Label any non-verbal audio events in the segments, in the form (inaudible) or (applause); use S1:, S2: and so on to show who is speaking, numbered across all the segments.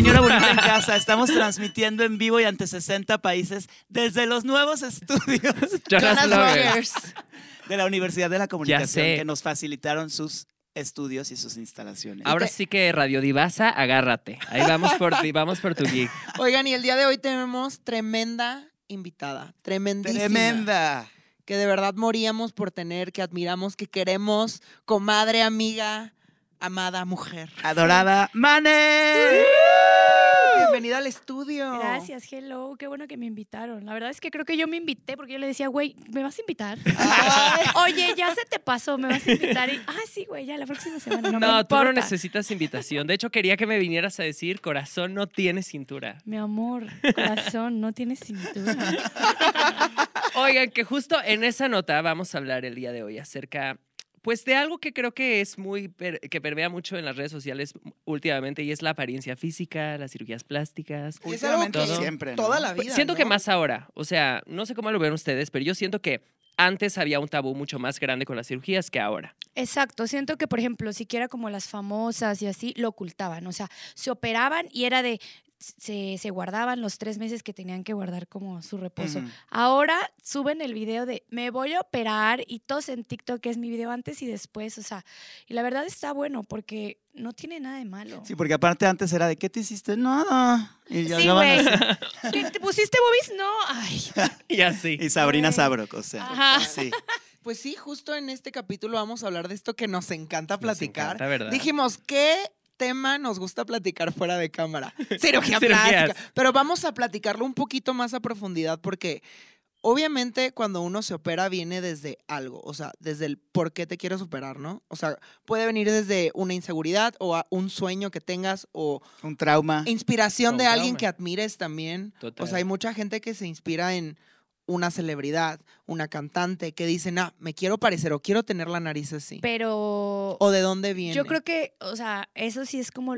S1: señora bonita en (laughs) casa. Estamos transmitiendo en vivo y ante 60 países desde los nuevos estudios (laughs)
S2: Jonas. Bloggers.
S1: de la Universidad de la Comunicación
S2: sé.
S1: que nos facilitaron sus estudios y sus instalaciones.
S2: Ahora sí que Radio Divasa, agárrate. Ahí vamos por ti, vamos por tu gig. (laughs)
S3: Oigan, y el día de hoy tenemos tremenda invitada. Tremendísima.
S1: Tremenda.
S3: Que de verdad moríamos por tener, que admiramos, que queremos. Comadre, amiga, amada mujer.
S1: Adorada Mane.
S3: Bienvenida al estudio.
S4: Gracias, hello, qué bueno que me invitaron. La verdad es que creo que yo me invité porque yo le decía, güey, ¿me vas a invitar? (laughs) Oye, ya se te pasó, ¿me vas a invitar? Y, ah, sí, güey, ya la próxima semana. No,
S2: No,
S4: me
S2: tú no necesitas invitación. De hecho, quería que me vinieras a decir, corazón no tiene cintura.
S4: Mi amor, corazón, no tienes cintura. (laughs)
S2: Oigan, que justo en esa nota vamos a hablar el día de hoy acerca, pues, de algo que creo que es muy, per- que permea mucho en las redes sociales últimamente y es la apariencia física, las cirugías plásticas.
S3: Y es algo
S2: que
S1: siempre, ¿no?
S3: Toda la vida.
S2: siento que más ahora, o sea, no sé cómo lo ven ustedes, pero yo siento que antes había un tabú mucho más grande con las cirugías que ahora.
S4: Exacto, siento que, por ejemplo, siquiera como las famosas y así, lo ocultaban. O sea, se operaban y era de. Se, se guardaban los tres meses que tenían que guardar como su reposo. Ahora suben el video de me voy a operar y todos en TikTok es mi video antes y después. O sea, y la verdad está bueno porque no tiene nada de malo.
S1: Sí, porque aparte antes era de ¿qué te hiciste? Nada. Y ya
S4: Sí, güey. (laughs) ¿Te, te pusiste boobies? No. Ay. (laughs)
S2: Y así.
S1: Y Sabrina. Sabrok, o sea.
S4: Ajá.
S1: Sí. (laughs)
S3: Pues sí, justo en este capítulo vamos a hablar de esto que nos encanta platicar.
S2: encanta, ¿verdad?
S3: Dijimos, ¿qué tema nos gusta platicar fuera de cámara? (laughs) Cirugía plástica. Pero vamos a platicarlo un poquito más a profundidad porque obviamente cuando uno se opera viene desde algo, o sea, desde el por qué te quieres operar, ¿no? O sea, puede venir desde una inseguridad o a un sueño que tengas o
S1: Un trauma.
S3: inspiración
S2: Un
S3: de alguien
S2: trauma.
S3: que admires también.
S2: Total.
S3: O sea, hay mucha gente que se inspira en una celebridad, una cantante, que dicen, ah, me quiero parecer o quiero tener la nariz así.
S4: Pero
S3: ¿O de dónde viene?
S4: yo creo que, o sea, eso sí es como,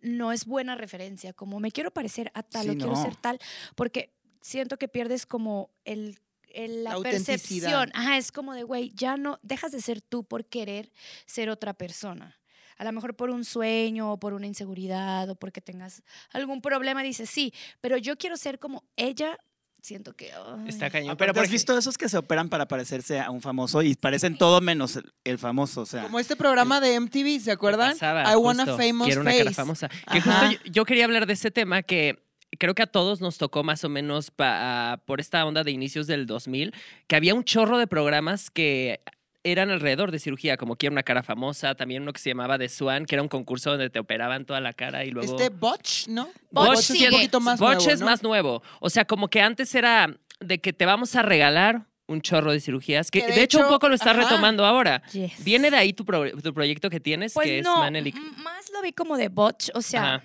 S4: no es buena referencia, como me quiero parecer a tal
S1: Sí,
S4: o quiero ser tal, porque siento que pierdes como el, la,
S3: La
S4: percepción. Ajá, es como de, güey, ya no, dejas de ser tú por querer ser otra persona. A lo mejor por un sueño o por una inseguridad o porque tengas algún problema, dices, sí, pero yo quiero ser como ella, siento que... ay.
S2: Está cañón.
S1: Ah,
S2: Pero por
S1: has visto esos que se operan para parecerse a un famoso y parecen todo menos el, el famoso, o sea.
S3: Como este programa de MTV, ¿se acuerdan?
S2: pasaba,
S3: I want a famous
S2: Quiero una
S3: face.
S2: cara famosa. Que justo yo, yo quería hablar de ese tema que creo que a todos nos tocó más o menos pa- por esta onda de inicios del 2000, que había un chorro de programas que eran alrededor de cirugía, como Quiero una cara famosa, también uno que se llamaba The Swan, que era un concurso donde te operaban toda la cara y luego...
S3: Este Botch, ¿no?
S4: Botch
S3: Botch es un poquito más
S2: Botch
S3: nuevo,
S2: es
S3: ¿no?
S2: más nuevo. O sea, como que antes era de que te vamos a regalar un chorro de cirugías, que,
S3: Que de
S2: de, hecho, un poco lo estás
S3: ajá.
S2: retomando ahora.
S4: Yes.
S2: Viene de ahí tu, pro- tu proyecto que tienes,
S4: Pues
S2: que
S4: no,
S2: es Manelik.
S4: más lo vi como de botch, o sea,
S2: Ajá.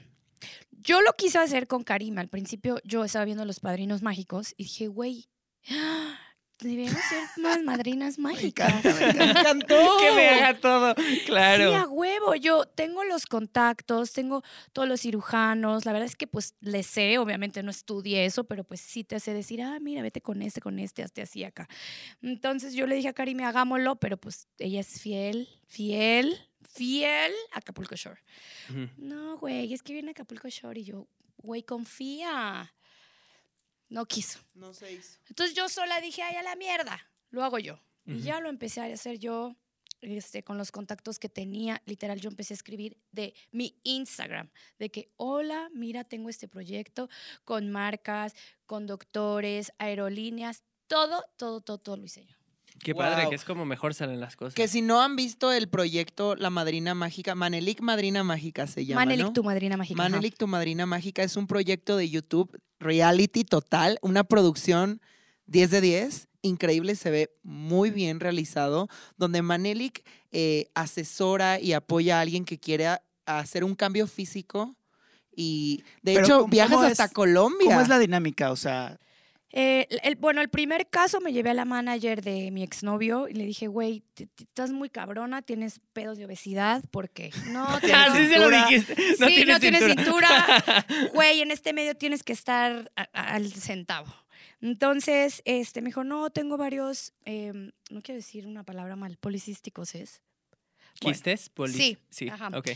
S4: yo lo quise hacer con Karima. Al principio yo estaba viendo Los Padrinos Mágicos y dije, güey, deberíamos ser (laughs) más madrinas mágicas.
S3: Me encantó. (laughs)
S2: Que me haga todo. Claro.
S4: Sí, a huevo. Yo tengo los contactos, tengo todos los cirujanos. La verdad es que pues le sé, obviamente no estudié eso, pero pues sí te hace decir, ah, mira, vete con este, con este, hazte así acá. Entonces yo le dije a Karime, hagámoslo, pero pues ella es fiel, fiel, fiel a Acapulco Shore. No, güey, es que viene Acapulco Shore y yo, güey, confía. No quiso.
S3: No se hizo.
S4: Entonces yo sola dije, ay, a la mierda, lo hago yo. Y ya lo empecé a hacer yo este, con los contactos que tenía. Literal, yo empecé a escribir de mi Instagram, de que, hola, mira, tengo este proyecto con marcas, con doctores, aerolíneas, todo, todo, todo, todo lo hice yo.
S2: Qué padre, que es como mejor salen las cosas.
S3: Que si no han visto el proyecto La Madrina Mágica, Manelik Madrina Mágica se llama,
S4: Manelik,
S3: ¿no?
S4: tu madrina mágica. ajá.
S3: Manelik, tu madrina mágica, es un proyecto de YouTube, reality total, una producción 10 de 10, increíble, se ve muy bien realizado, donde Manelik eh, asesora y apoya a alguien que quiere a- hacer un cambio físico y de
S1: Pero
S3: hecho
S1: ¿cómo-
S3: viajas hasta
S1: es-
S3: Colombia.
S1: ¿Cómo es la dinámica? O sea,
S4: Eh, el- bueno, el primer caso me llevé a la manager de mi exnovio y le dije, güey, estás muy cabrona, tienes pedos de obesidad, porque no (laughs) tienes
S2: Así se lo
S1: cintura.
S2: dijiste. No
S4: sí,
S2: tienes
S4: no tienes
S2: cintura.
S4: cintura. (laughs) Güey, en este medio tienes que estar a- a- al centavo. Entonces, este, me dijo, no, tengo varios, em, no quiero decir una palabra mal, policísticos es. Bueno,
S2: ¿Quistes? Poli-
S4: Sí,
S2: Sí,
S4: ajá.
S2: ok.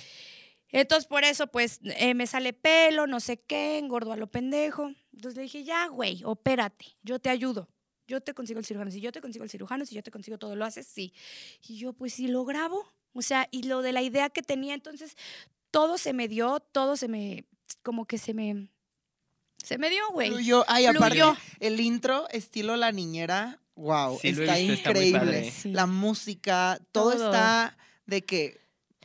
S4: Entonces, por eso, pues, eh, me sale pelo, no sé qué, engordo a lo pendejo. Entonces le dije, ya, güey, opérate, yo te ayudo. Yo te consigo el cirujano. Si yo te consigo el cirujano, si yo te consigo todo, ¿lo haces? Sí. Y yo, pues, sí, lo grabo. O sea, y lo de la idea que tenía, entonces, todo se me dio, todo se me, como que se me, se me dio, güey.
S3: Fluyó. Ay, aparte,
S4: Fluyó.
S3: el intro, estilo La Niñera, wow,
S2: Sí,
S3: está
S2: visto,
S3: increíble.
S4: Sí.
S3: La música, todo,
S4: Todo.
S3: está de que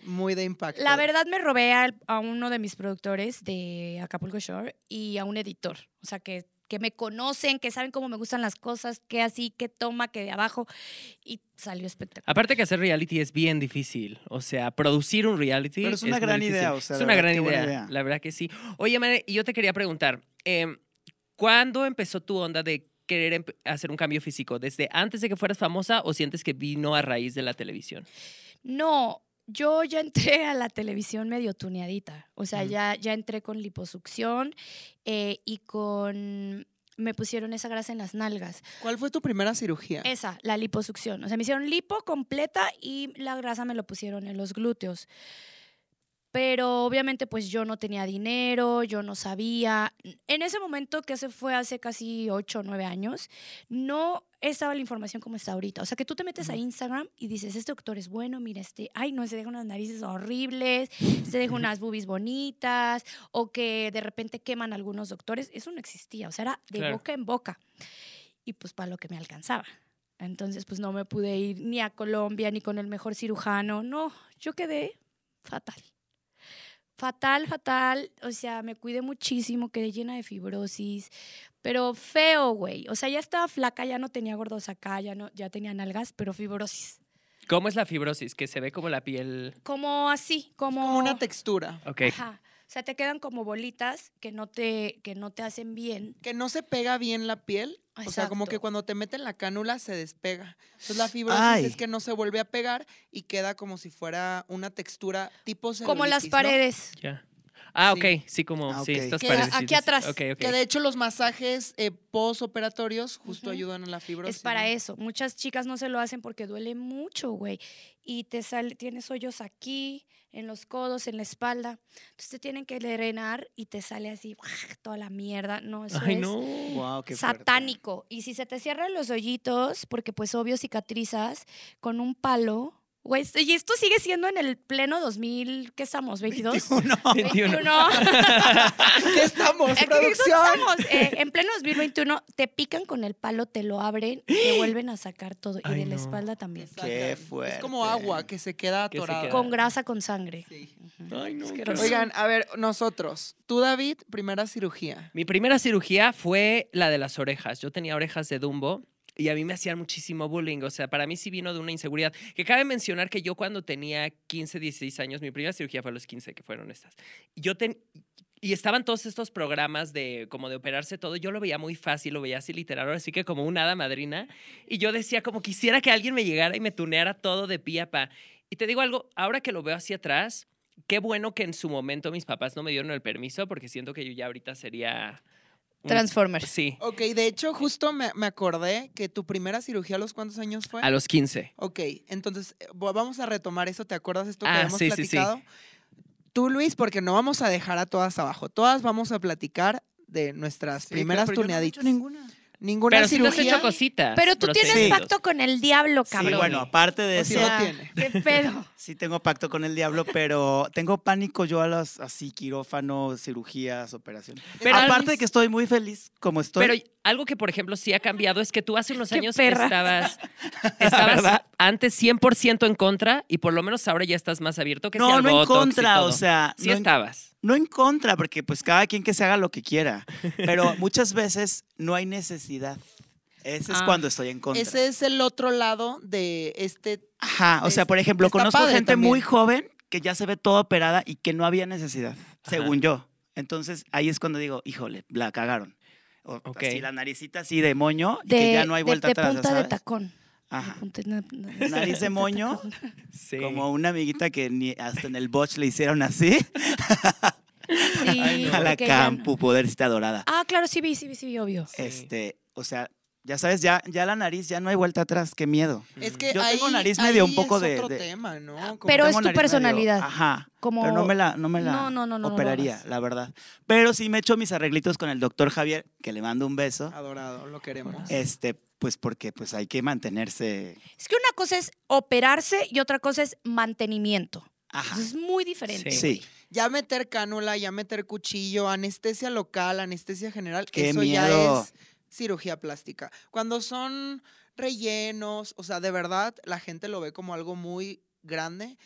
S3: muy de impacto.
S4: La verdad me robé a, a uno de mis productores de Acapulco Shore y a un editor. O sea, que, que me conocen, que saben cómo me gustan las cosas, que así, que toma, que de abajo. Y salió espectacular.
S2: Aparte que hacer reality es bien difícil. O sea, producir un reality.
S1: Pero es una gran idea, o sea,
S2: es una gran
S1: qué
S2: idea,
S1: idea.
S2: La verdad que sí. Oye, Mane, y yo te quería preguntar, em, ¿cuándo empezó tu onda de querer hacer un cambio físico? ¿Desde antes de que fueras famosa o sientes que vino a raíz de la televisión?
S4: No, yo ya entré a la televisión medio tuneadita. O sea,
S2: Ujú.
S4: ya, ya entré con liposucción eh, y con... Me pusieron esa grasa en las nalgas.
S3: ¿Cuál fue tu primera cirugía?
S4: Esa, la liposucción. O sea, me hicieron lipo completa y la grasa me lo pusieron en los glúteos. Pero obviamente pues yo no tenía dinero, yo no sabía. En ese momento, que se fue hace casi 8 o 9 años, no estaba la información como está ahorita. O sea, que tú te metes a Instagram y dices, este doctor es bueno, mira, este, ay, no, se deja unas narices horribles, se deja unas boobies bonitas, o que de repente queman algunos doctores. Eso no existía, o sea, era de
S2: Claro.
S4: boca en boca. Y pues para lo que me alcanzaba. Entonces, pues no me pude ir ni a Colombia ni con el mejor cirujano. No, yo quedé fatal. Fatal, fatal. O sea, me cuidé muchísimo, quedé llena de fibrosis. Pero feo, güey. O sea, ya estaba flaca, ya no tenía gordos acá, ya, no, ya tenía nalgas, pero fibrosis.
S2: ¿Cómo es la fibrosis? Que se ve como la piel.
S4: Como así, como...
S3: Como una textura.
S2: Ok.
S4: Ajá. O sea, te quedan como bolitas que no te, que no te hacen bien.
S3: Que no se pega bien la piel. O sea, como que cuando te meten la cánula se despega. Entonces la fibrosis
S1: Ay.
S3: es que no se vuelve a pegar y queda como si fuera una textura tipo
S4: Como las paredes.
S2: Ya. Ah,
S3: Sí.
S2: ok. Sí, como.
S1: Ah,
S2: Sí, estas
S3: Que
S2: paredes.
S4: aquí atrás.
S3: Que de hecho los masajes eh, postoperatorios justo ayudan a la fibrosis.
S4: Es para
S3: ¿no?
S4: eso. Muchas chicas no se lo hacen porque duele mucho, güey. Y te sale, tienes hoyos aquí, en los codos, en la espalda. Entonces te tienen que drenar y te sale así toda la mierda. No, eso
S2: Ay,
S4: es
S2: no.
S1: Wow, qué
S4: satánico. Y si se te cierran los hoyitos, porque pues obvio cicatrizas con un palo. Güey, y esto sigue siendo en el pleno 2000, ¿qué estamos? ¿22?
S1: 21.
S2: 21.
S3: ¿Qué estamos? ¡Producción!
S4: estamos. Eh, en pleno 2021 te pican con el palo, te lo abren y te (gasps) vuelven a sacar todo. Y de la espalda también.
S1: Qué
S3: Es
S1: fuerte.
S3: como agua que se queda atorada.
S2: queda.
S4: Con grasa, con sangre.
S3: Sí.
S2: Ay, no. qué.
S3: Oigan, a ver, nosotros. Tú, David, primera cirugía.
S2: Mi primera cirugía fue la de las orejas. Yo tenía orejas de Dumbo y a mí me hacían muchísimo bullying. O sea, para mí sí vino de una inseguridad. Que cabe mencionar que yo cuando tenía 15, 16 años, mi primera cirugía fue a los 15, que fueron estas. Yo ten- y estaban todos estos programas de como de operarse todo. Yo lo veía muy fácil, lo veía así literal, ahora sí que como una hada madrina. Y yo decía como quisiera que alguien me llegara y me tuneara todo de pie a pa. Y te digo algo, ahora que lo veo hacia atrás, qué bueno que en su momento mis papás no me dieron el permiso porque siento que yo ya ahorita sería...
S4: Transformers.
S2: Sí,
S3: Ok, de hecho, justo me, me acordé que tu primera cirugía a los cuántos años fue.
S2: a los 15.
S3: Ok, entonces eh, vamos a retomar eso. ¿Te acuerdas esto que
S2: Ah,
S3: habíamos
S2: sí, sí, sí.
S3: platicado? Tú, Luis, porque no vamos a dejar a todas abajo. Todas vamos a platicar de nuestras
S1: Sí,
S3: primeras
S1: yo no he
S3: tuneaditas.
S1: hecho ninguna.
S3: Ninguna
S2: Pero sí te has
S3: cirugía.
S2: hecho cositas.
S4: Pero tú tienes pacto con el diablo,
S1: Sí,
S4: cabrón.
S1: bueno, aparte de
S3: O
S1: eso,
S3: sí lo tiene.
S4: ¿Qué pedo? (laughs)
S1: sí tengo pacto con el diablo, pero tengo pánico yo a las así quirófano, cirugías, operaciones.
S2: Pero-
S1: aparte de que estoy muy feliz como estoy.
S2: Pero algo que, por ejemplo, sí ha cambiado es que tú hace unos años
S4: perra.
S2: estabas, (laughs) estabas antes 100% en contra y por lo menos ahora ya estás más abierto que si
S1: no,
S2: al
S1: no en contra, o sea,
S2: Sí
S1: no, en,
S2: estabas.
S1: No en contra, porque pues cada quien que se haga lo que quiera. Pero (laughs) muchas veces no hay necesidad. Ese es
S2: Ah.
S1: cuando estoy en contra.
S3: Ese es el otro lado de este.
S1: Ajá, o sea, por ejemplo, conozco gente
S3: también.
S1: muy joven que ya se ve toda operada y que no había necesidad, según yo. Entonces ahí es cuando digo, híjole, la cagaron. O,
S2: Ok.
S1: Así la naricita así de moño y
S4: De,
S1: que ya no hay
S4: de-
S1: vuelta
S4: de
S1: atrás,
S4: punta de tacón.
S1: Ajá.
S4: Na- na- (laughs)
S1: Nariz de (laughs) moño,
S2: Sí.
S1: como una amiguita que ni hasta en el botch le hicieron así,
S4: Sí, (laughs)
S1: a la
S4: ya no-
S1: campu, podercita dorada.
S4: Ah, claro, sí vi, sí vi, sí vi, obvio.
S2: Sí.
S1: Este, o sea, Ya sabes, ya, ya la nariz, ya no hay vuelta atrás, qué miedo.
S3: Es que
S1: Yo
S3: ahí,
S1: tengo nariz medio un poco
S3: es
S1: de-
S3: otro
S1: de-
S3: tema, ¿no? Como-
S4: Pero es tu
S1: medio-
S4: personalidad.
S1: ajá.
S4: Como...
S1: Pero no me la, no me la
S4: No, no,
S1: operaría, la verdad. Pero sí me echo mis arreglitos con el doctor Javier, que le mando un beso.
S3: Adorado, lo queremos.
S1: Este, pues porque pues hay que mantenerse.
S4: Es que una cosa es operarse y otra cosa es mantenimiento.
S1: Ajá.
S4: Es muy diferente.
S1: Sí.
S3: Ya meter cánula, ya meter cuchillo, anestesia local, anestesia general,
S1: Qué
S3: eso
S1: miedo.
S3: ya es cirugía plástica. Cuando son rellenos, o sea, de verdad, la gente lo ve como algo muy grande.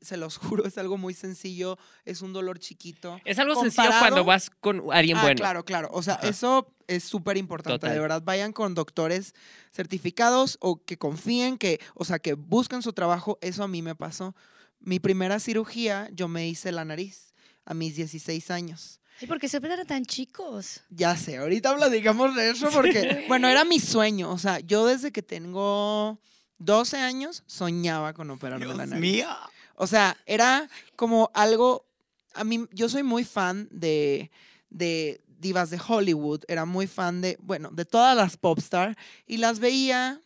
S3: se los (laughs) juro, es algo muy sencillo, es un dolor chiquito.
S2: Es algo sencillo cuando vas con alguien
S3: Ah,
S2: bueno.
S3: claro, claro. O sea,
S2: Ajá.
S3: eso es súper importante. De verdad, vayan con doctores certificados o que confíen, que, o sea, que busquen su trabajo. Eso a mí me pasó. Mi primera cirugía, yo me hice la nariz a mis 16 años.
S4: ¿Y por qué se operan tan chicos?
S3: Ya sé, ahorita platicamos de eso porque, bueno, era mi sueño. O sea, yo desde que tengo 12 años soñaba con operarme la
S1: Dios
S3: nariz.
S1: mío.
S3: O sea, era como algo. A mí, yo soy muy fan de, de divas de Hollywood. Era muy fan de, bueno, de todas las popstar. Y las veía.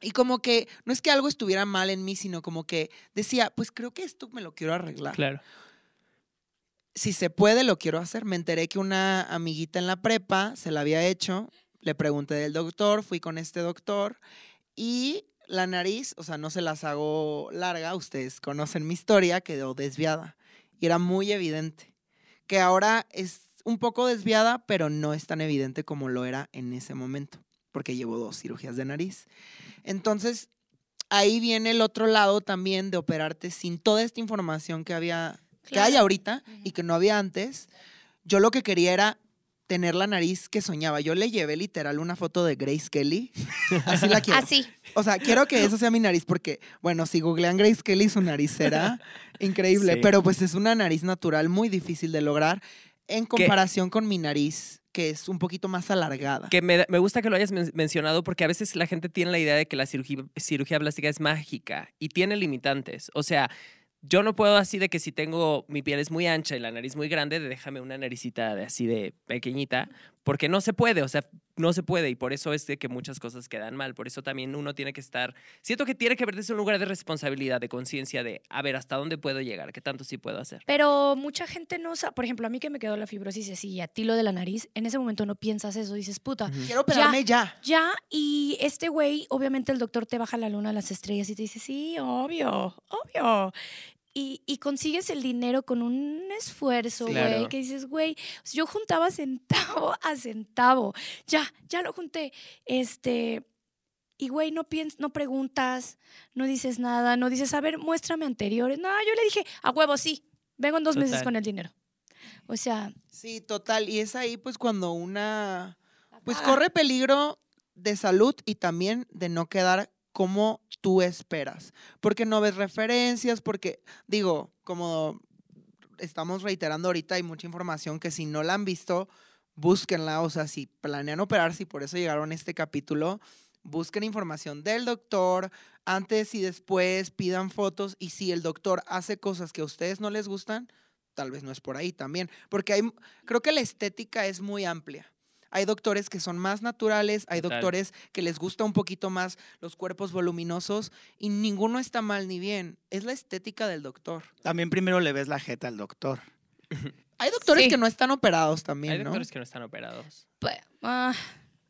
S3: Y como que no es que algo estuviera mal en mí, sino como que decía, pues creo que esto me lo quiero arreglar.
S2: Claro.
S3: Si se puede, lo quiero hacer. Me enteré que una amiguita en la prepa se la había hecho. Le pregunté del doctor, fui con este doctor. Y la nariz, o sea, no se las hago larga, ustedes conocen mi historia, quedó desviada. Y era muy evidente. Que ahora es un poco desviada, pero no es tan evidente como lo era en ese momento, porque llevo dos cirugías de nariz. Entonces, ahí viene el otro lado también de operarte sin toda esta información que había, que hay ahorita y que no había antes. Yo lo que quería era tener la nariz que soñaba. Yo le llevé literal una foto de Grace Kelly. (laughs) Así la quiero.
S4: Así.
S3: O sea, quiero que eso sea mi nariz porque, bueno, si googlean Grace Kelly, su nariz será (laughs) increíble.
S2: Sí.
S3: Pero pues es una nariz natural muy difícil de lograr en comparación con mi nariz, que es un poquito más alargada.
S2: Que me, me gusta que lo hayas men- mencionado porque a veces la gente tiene la idea de que la cirugía, cirugía plástica es mágica y tiene limitantes. O sea, yo no puedo así de que si tengo mi piel es muy ancha y la nariz muy grande, de déjame una naricita de así de pequeñita, porque no se puede, o sea, no se puede y por eso es de que muchas cosas quedan mal. Por eso también uno tiene que estar, siento que tiene que ver desde un lugar de responsabilidad, de conciencia, de a ver hasta dónde puedo llegar, qué tanto sí puedo hacer.
S4: Pero mucha gente no sabe, por ejemplo, a mí que me quedó la fibrosis así y a ti lo de la nariz, en ese momento no piensas eso, dices, puta,
S3: Quiero operarme ya.
S4: ya, y este güey, obviamente el doctor te baja la luna a las estrellas y te dice, sí, obvio, obvio. Y, y consigues el dinero con un esfuerzo, güey,
S2: Claro.
S4: que dices, güey, yo juntaba centavo a centavo, ya, ya lo junté, este, y güey, no piens no preguntas, no dices nada, no dices, a ver, muéstrame anteriores, no, yo le dije, a huevo, sí, vengo en dos meses con el dinero. O sea,
S3: Sí, total. Y es ahí pues cuando una pues corre peligro de salud y también de no quedar como tú esperas. Porque no ves referencias, porque digo, como estamos reiterando ahorita, hay mucha información que si no la han visto, búsquenla. O sea, si planean operarse y por eso llegaron a este capítulo, busquen información del doctor antes y después, pidan fotos y si el doctor hace cosas que a ustedes no les gustan, tal vez no es por ahí también, porque hay, creo que la estética es muy amplia. Hay doctores que son más naturales, hay
S2: Total.
S3: doctores que les gusta un poquito más los cuerpos voluminosos y ninguno está mal ni bien. Es la estética del doctor.
S1: También primero le ves la jeta al doctor. (laughs)
S3: Hay doctores
S4: Sí.
S3: que no están operados
S2: Hay
S3: también, ¿no?
S2: doctores que no están operados.
S4: pues, ah,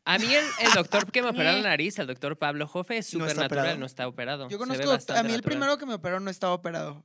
S2: A mí el, el doctor que me operó la (laughs) nariz, el doctor Pablo Jofe, es
S1: No
S2: súper
S1: está
S2: natural,
S1: operado.
S2: no está operado.
S3: Yo conozco, a mí el
S2: natural.
S3: primero que me operó no estaba operado.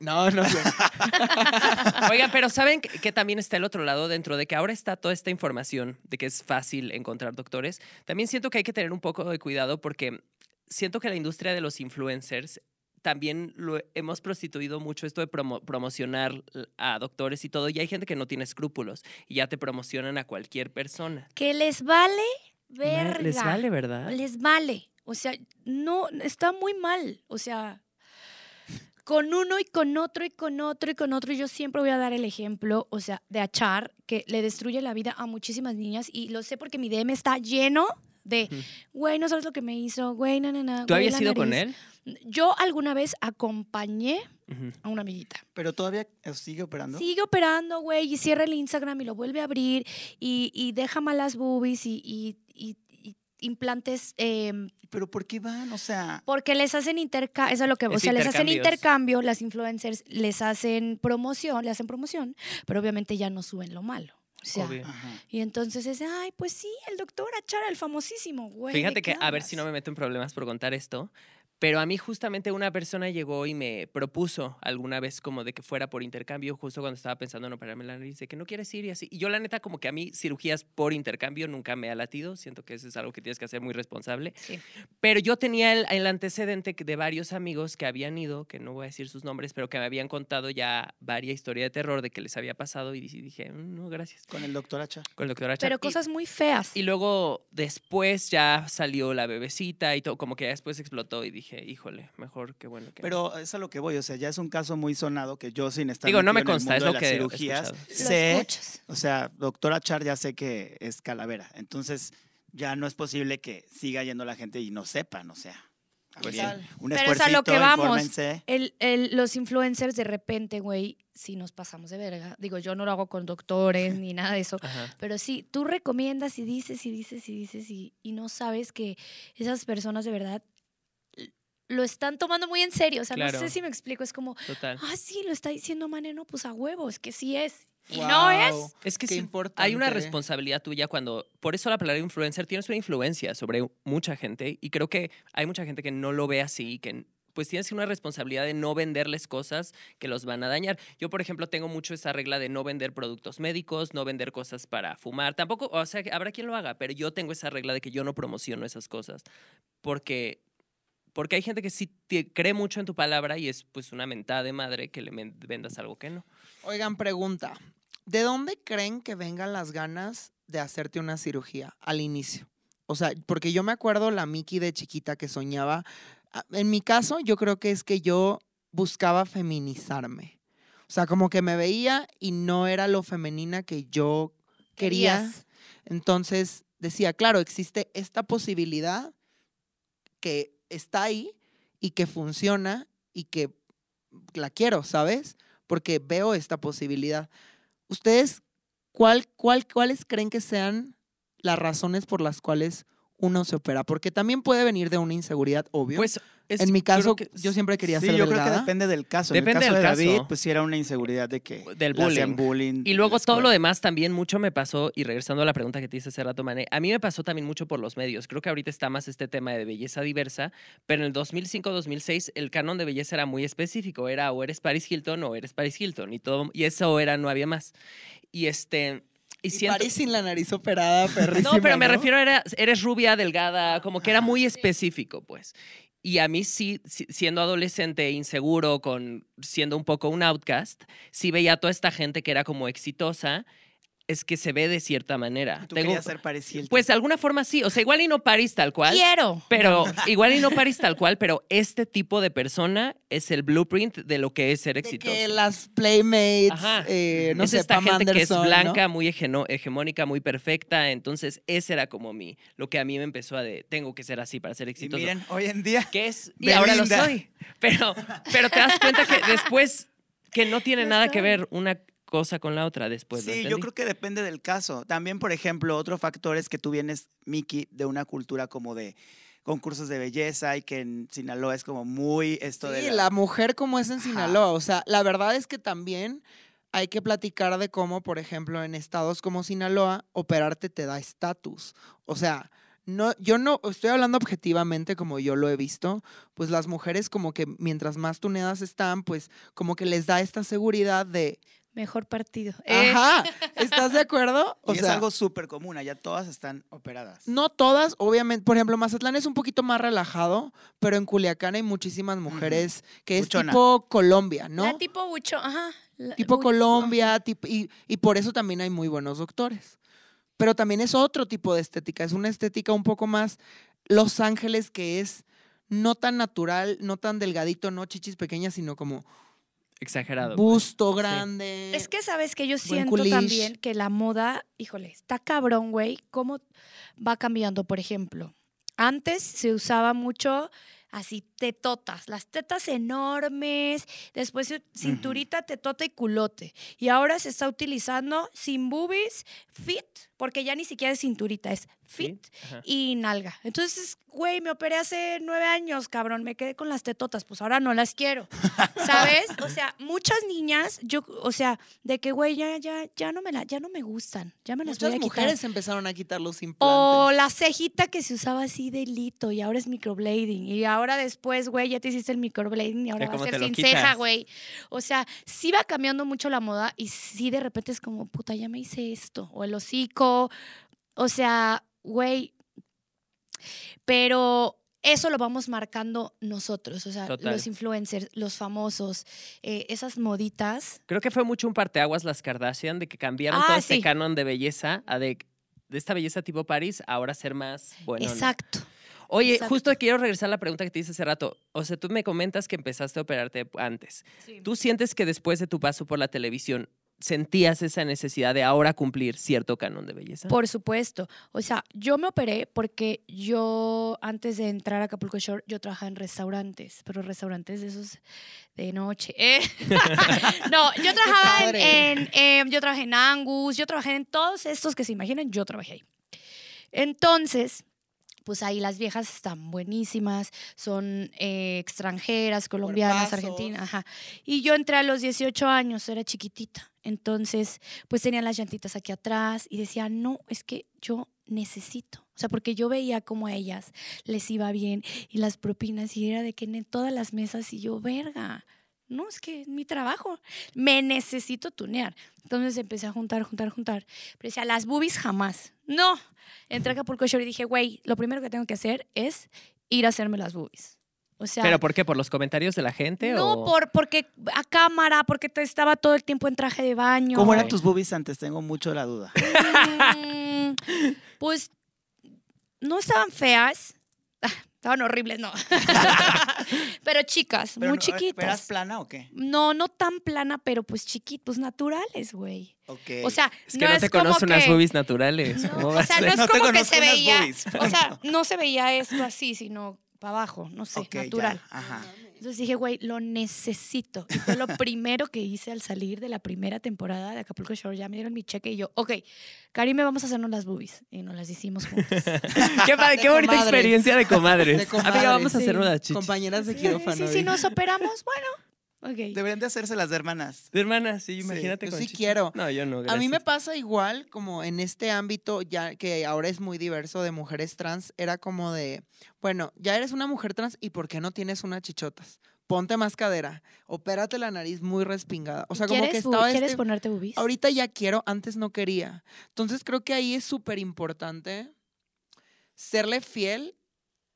S3: No, no sé. (laughs)
S2: Oigan, pero ¿saben que, que también está el otro lado dentro de que ahora está toda esta información de que es fácil encontrar doctores? También siento que hay que tener un poco de cuidado porque siento que la industria de los influencers también lo hemos prostituido mucho esto de promo- promocionar a doctores y todo y hay gente que no tiene escrúpulos y ya te promocionan a cualquier persona.
S4: que les vale verga.
S2: Les vale, ¿verdad?
S4: Les vale. O sea, no, está muy mal. O sea, con uno y con otro y con otro y con otro. Y yo siempre voy a dar el ejemplo, o sea, de Achar, que le destruye la vida a muchísimas niñas. Y lo sé porque mi DM está lleno de, güey, no sabes lo que me hizo, güey, na, na, na.
S2: ¿Tú habías ido con
S4: nariz".
S2: él?
S4: Yo alguna vez acompañé a una amiguita.
S1: Pero todavía eh, sigue operando.
S4: Sigue operando, güey, y cierra el Instagram y lo vuelve a abrir y, y deja malas boobies y, y- y implantes em,
S1: Pero ¿por qué van? O sea,
S4: porque les hacen intercambio, eso es lo que, o
S2: Es
S4: sea, les hacen intercambio, las influencers les hacen promoción, le hacen promoción, pero obviamente ya no suben lo malo. O sea,
S2: Obvio.
S1: ajá.
S4: y entonces es, ay, pues sí, el doctor Achara, el famosísimo, güey.
S2: Fíjate
S4: ¿de
S2: que, a ver si no me meto en problemas por contar esto, pero a mí justamente una persona llegó y me propuso alguna vez como de que fuera por intercambio, justo cuando estaba pensando en operarme la nariz, de que no quieres ir y así. Y yo la neta como que a mí cirugías por intercambio nunca me ha latido, siento que eso es algo que tienes que hacer muy responsable.
S4: Sí.
S2: Pero yo tenía el, el antecedente de varios amigos que habían ido, que no voy a decir sus nombres, pero que me habían contado ya varias historias de terror de que les había pasado y dije, "Mm, no, gracias.
S1: Con el doctor Hacha.
S2: Con el doctor Achar.
S4: Pero
S2: Y-
S4: cosas muy feas.
S2: y luego después ya salió la bebecita y todo, como que ya después explotó y dije, híjole, mejor que bueno que. no".
S1: Pero es a lo que voy, o sea, ya es un caso muy sonado que yo sin estar
S2: Digo, no me
S1: metido en el
S2: consta, es
S1: mundo de
S2: lo
S1: las
S2: que
S1: cirugías, sé, o sea, doctora Char ya sé que es calavera, entonces ya no es posible que siga yendo la gente y no sepan, o sea.
S2: Pues.
S1: Un
S4: Pero es a lo que vamos. El, el- los influencers de repente, güey, sí nos pasamos de verga. Digo, yo no lo hago con doctores ni nada de eso. (laughs)
S2: Ajá.
S4: Pero sí, tú recomiendas y dices y dices y dices y, y no sabes que esas personas de verdad lo están tomando muy en serio. O sea,
S2: Claro.
S4: no sé si me explico. Es como,
S2: Total.
S4: ah, sí, lo está diciendo Mane, no, pues a huevos, que sí es. Y no es.
S2: Es que sí,
S3: importante.
S2: hay una responsabilidad tuya cuando, por eso la palabra influencer tienes una influencia sobre mucha gente y creo que hay mucha gente que no lo ve así, que pues tienes una responsabilidad de no venderles cosas que los van a dañar. Yo, por ejemplo, tengo mucho esa regla de no vender productos médicos, no vender cosas para fumar. Tampoco, o sea, habrá quien lo haga, pero yo tengo esa regla de que yo no promociono esas cosas porque porque hay gente que sí te- cree mucho en tu palabra y es pues una mentada de madre que le vendas algo que no.
S3: Oigan, pregunta. ¿De dónde creen que vengan las ganas de hacerte una cirugía al inicio? O sea, porque yo me acuerdo la Miki de chiquita que soñaba. ah, En mi caso, yo creo que es que yo buscaba feminizarme. O sea, como que me veía y no era lo femenina que yo quería.
S4: Querías.
S3: Entonces decía, claro, existe esta posibilidad que está ahí y que funciona y que la quiero, ¿sabes? Porque veo esta posibilidad. ¿Ustedes cuál, cuál, cuáles creen que sean las razones por las cuales uno se opera? Porque también puede venir de una inseguridad, obvio.
S2: Pues es-
S3: en mi caso,
S2: que
S3: yo siempre quería
S1: Sí,
S3: ser
S1: yo creo que depende del caso.
S2: Depende
S1: en el caso
S2: del
S1: de David, pues sí era una inseguridad de que
S2: Del bullying.
S1: bullying.
S2: Y luego todo lo demás también mucho me pasó, y regresando a la pregunta que te hice hace rato, Mané, a mí me pasó también mucho por los medios. Creo que ahorita está más este tema de belleza diversa, pero en el 2005-2006 el canon de belleza era muy específico. Era o eres Paris Hilton o eres Paris Hilton. Y, todo, y eso era, no había más. Y este... Y
S3: Y
S2: siento-
S3: París sin la nariz operada, perrísima. (laughs)
S2: no, pero me
S3: ¿no?
S2: refiero a era- eres rubia, delgada, como que era muy específico, pues. Y a mí sí, si- siendo adolescente, inseguro, con siendo un poco un outcast, sí veía a toda esta gente que era como exitosa, es que se ve de cierta manera.
S1: Tú
S2: Tengo-
S1: querías ser Paris Hilton.
S2: pues de alguna forma sí, o sea, igual y no París tal cual.
S4: Quiero.
S2: Pero (laughs) igual y no París tal cual, pero este tipo de persona es el blueprint de lo que es ser
S3: De
S2: exitoso.
S3: que las Playmates,
S2: Ajá.
S3: eh, no
S2: es
S3: sé,
S2: esta
S3: Pam
S2: gente que es
S3: Anderson, ¿no?
S2: blanca, muy hegemónica, muy perfecta. Entonces, ese era como mi, lo que a mí me empezó a de, tengo que ser así para ser
S1: y
S2: exitoso.
S1: miren, hoy en día
S2: que es, y ahora lo soy. Pero, pero te das cuenta que después, que no tiene nada que ver una cosa con la otra después. ¿lo
S1: sí, yo creo que depende del caso. También, por ejemplo, otro factor es que tú vienes, Miki, de una cultura como de concursos de belleza y que en Sinaloa es como muy esto
S3: Sí,
S1: de
S3: la mujer como es en
S1: Ajá.
S3: Sinaloa. O sea, la verdad es que también hay que platicar de cómo, por ejemplo, en estados como Sinaloa, operarte te da estatus. O sea, no, yo no estoy hablando objetivamente como yo lo he visto, pues las mujeres como que mientras más tuneadas están, pues como que les da esta seguridad de,
S4: Mejor partido. Eh,
S3: ajá, (laughs) ¿estás de acuerdo?
S1: Y es algo súper común, allá todas están operadas.
S3: No todas, obviamente. Por ejemplo, Mazatlán es un poquito más relajado, pero en Culiacán hay muchísimas mujeres que es
S1: Buchona.
S3: tipo Colombia, ¿no?
S4: La tipo bucho, ajá. la-
S3: tipo Colombia, tipo, y, y por eso también hay muy buenos doctores. Pero también es otro tipo de estética, es una estética un poco más Los Ángeles que es no tan natural, no tan delgadito, no chichis pequeñas, sino como
S2: Exagerado. pues.
S3: busto grande.
S4: Es que sabes que yo siento
S3: culish.
S4: también que la moda, híjole, está cabrón, güey, cómo va cambiando, por ejemplo. Antes se usaba mucho así tetotas, las tetas enormes, después ci- cinturita, tetota y culote. Y ahora se está utilizando sin boobies, fit, porque ya ni siquiera es cinturita, es fit
S2: Ajá.
S4: y nalga. Entonces, güey, me operé hace nueve años, cabrón, me quedé con las tetotas, pues ahora no las quiero, ¿sabes? O sea, muchas niñas, yo, o sea, de que, güey, ya, ya, ya no me la, ya no me gustan, ya me las
S3: Muchas
S4: voy a
S3: mujeres
S4: quitar.
S3: empezaron a quitar los
S4: O
S3: implantes.
S4: la cejita que se usaba así de lito y ahora es microblading. Y ahora después, güey, ya te hiciste el microblading y ahora
S2: Ya
S4: va a ser sin ceja, güey. O sea, sí va cambiando mucho la moda y sí de repente es como, puta, ya me hice esto. O el hocico. O sea, güey. Pero eso lo vamos marcando nosotros. O sea,
S2: Total.
S4: los influencers, los famosos, eh, esas moditas.
S2: Creo que fue mucho un parteaguas las Kardashian de que cambiaron
S4: Ah,
S2: todo este canon de belleza a de, de esta belleza tipo París, ahora ser más bueno.
S4: Exacto.
S2: Oye,
S4: exacto.
S2: justo quiero regresar a la pregunta que te hice hace rato. O sea, tú me comentas que empezaste a operarte antes. ¿Tú sientes que después de tu paso por la televisión sentías esa necesidad de ahora cumplir cierto canon de belleza?
S4: Por supuesto. O sea, yo me operé porque yo, antes de entrar a Acapulco Shore, yo trabajaba en restaurantes, pero restaurantes de esos de noche. ¿eh? (laughs) no, yo trabajaba en, em, yo trabajé en Angus, yo trabajé en todos estos que se imaginan, yo trabajé ahí. Entonces, pues ahí las viejas están buenísimas, son eh, extranjeras, colombianas,
S3: Cuerpazos.
S4: argentinas, ajá. Y yo entré a los 18 años, era chiquitita. Entonces, pues tenían las llantitas aquí atrás y decía, no, es que yo necesito. O sea, porque yo veía como a ellas les iba bien y las propinas y era de que en todas las mesas y yo, verga. No, es que es mi trabajo. Me necesito tunear. Entonces empecé a juntar, juntar, juntar. Pero decía, las boobies jamás. No. Entré a Acapulco Shore y dije, güey, lo primero que tengo que hacer es ir a hacerme las boobies. O sea,
S2: ¿Pero por qué? ¿Por los comentarios de la gente?
S4: no
S2: o...
S4: por, porque a cámara, porque te estaba todo el tiempo en traje de baño.
S1: ¿Cómo eran tus boobies antes? Tengo mucho la duda.
S4: Mm, pues no estaban feas. Estaban horribles, no. (laughs) pero chicas,
S1: Pero
S4: muy
S1: no, ¿pero
S4: chiquitas.
S1: ¿Eras plana o qué?
S4: No, no tan plana, pero pues chiquitos, naturales, güey.
S1: Ok.
S4: O sea,
S2: Es que
S4: no,
S2: no,
S4: es
S2: te
S4: como
S2: unas
S4: que-
S2: boobies naturales.
S4: No,
S2: ¿Cómo
S4: o sea, no es como que se veía.
S1: boobies,
S4: o sea, no se veía esto así, sino para abajo, no sé,
S1: ya,
S4: natural.
S1: Ajá.
S4: Entonces dije, güey, lo necesito. Y fue lo (laughs) primero que hice al salir de la primera temporada de Acapulco Shore. Ya me dieron mi cheque y yo, ok, Karime, vamos a hacernos las boobies. Y nos las hicimos juntas. (laughs)
S2: qué, padre, qué bonita experiencia de comadres.
S3: De comadres,
S2: Amiga, vamos a
S4: sí.
S2: hacer una chichis.
S3: Compañeras de
S4: sí,
S3: quirófano.
S4: sí,
S3: di.
S4: si nos operamos, bueno, ok.
S1: Deberían de hacerse las de hermanas.
S2: De hermana, sí, imagínate
S3: yo
S2: con
S3: sí quiero.
S2: No, yo no,
S3: A mí me pasa igual como en este ámbito, ya que ahora es muy diverso de mujeres trans, era como de, bueno, ya eres una mujer trans y ¿por qué no tienes unas chichotas? Ponte más cadera, opérate la nariz muy respingada. O sea, como que
S4: ¿Quieres, bu-
S3: estaba
S4: ¿quieres
S3: este-
S4: ponerte boobies?
S3: Ahorita ya quiero, antes no quería. Entonces creo que ahí es súper importante serle fiel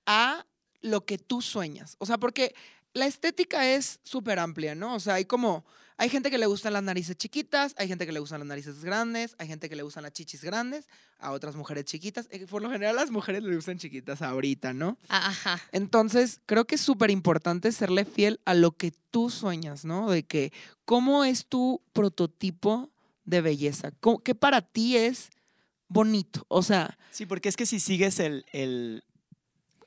S3: a lo que tú sueñas. O sea, porque la estética es súper amplia, ¿no? O sea, hay como, hay gente que le gustan las narices chiquitas, hay gente que le gustan las narices grandes, hay gente que le gustan las chichis grandes, a otras mujeres chiquitas. Eh, Por lo general las mujeres le gustan chiquitas ahorita, ¿no?
S4: Ah, Ajá.
S3: Entonces, creo que es súper importante serle fiel a lo que tú sueñas, ¿no? De que, ¿cómo es tu prototipo de belleza? ¿Cómo- ¿Qué para ti es bonito? O sea,
S1: Sí, porque es que si sigues el, el,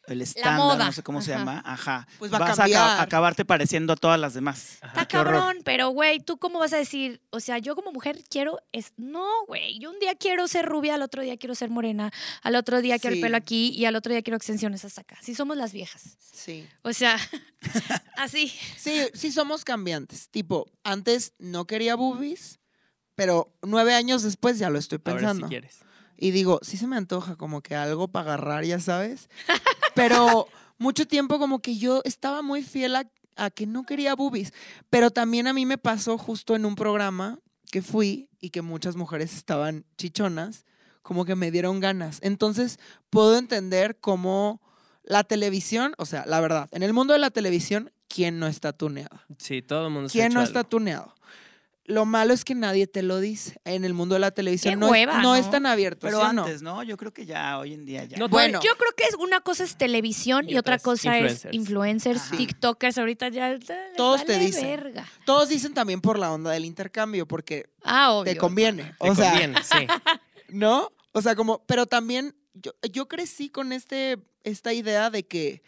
S1: el estándar,
S4: moda.
S1: no sé cómo se llama, ajá,
S3: Pues va a
S1: vas a,
S3: cambiar.
S1: acabarte pareciendo a todas las demás.
S2: Ajá.
S4: Está
S1: horror.
S4: cabrón, pero güey, ¿tú cómo vas a decir? O sea, yo como mujer quiero. Es... No, güey. Yo un día quiero ser rubia, al otro día quiero ser morena, al otro día quiero
S3: Sí.
S4: el pelo aquí y al otro día quiero extensiones hasta acá. Así somos las viejas.
S3: sí.
S4: O sea, (laughs) así.
S3: Sí, sí somos cambiantes. Tipo, antes no quería boobies, pero nueve años después ya lo estoy
S2: Ahora
S3: pensando.
S2: si quieres.
S3: Y digo, sí se me antoja como que algo para agarrar, ya sabes. (laughs) Pero mucho tiempo como que yo estaba muy fiel a, a que no quería boobies. Pero también a mí me pasó justo en un programa que fui y que muchas mujeres estaban chichonas, como que me dieron ganas. Entonces puedo entender cómo la televisión, o sea, la verdad, en el mundo de la televisión, ¿quién no está tuneada?
S2: Sí, todo el mundo
S3: ¿Quién no está tuneado? Lo malo es que nadie te lo dice. En el mundo de la televisión
S4: Qué
S3: no, es-
S4: hueva,
S3: no
S4: ¿no?
S3: es tan abierto.
S1: Pero
S3: ¿sí o no?
S1: antes, ¿no? Yo creo que ya hoy en día ya.
S2: No,
S3: Bueno,
S4: Yo creo que es una cosa es televisión y,
S2: Y
S4: otra cosa es
S2: influencers.
S1: Ajá.
S4: TikTokers. Ahorita ya.
S3: Todos te dicen.
S4: verga.
S3: Todos dicen también por la onda del intercambio, porque
S4: Ah, obvio.
S3: te conviene.
S2: Te
S3: o sea,
S2: conviene, sí. (laughs)
S3: ¿no? O sea, como, pero también yo, yo crecí con este, esta idea de que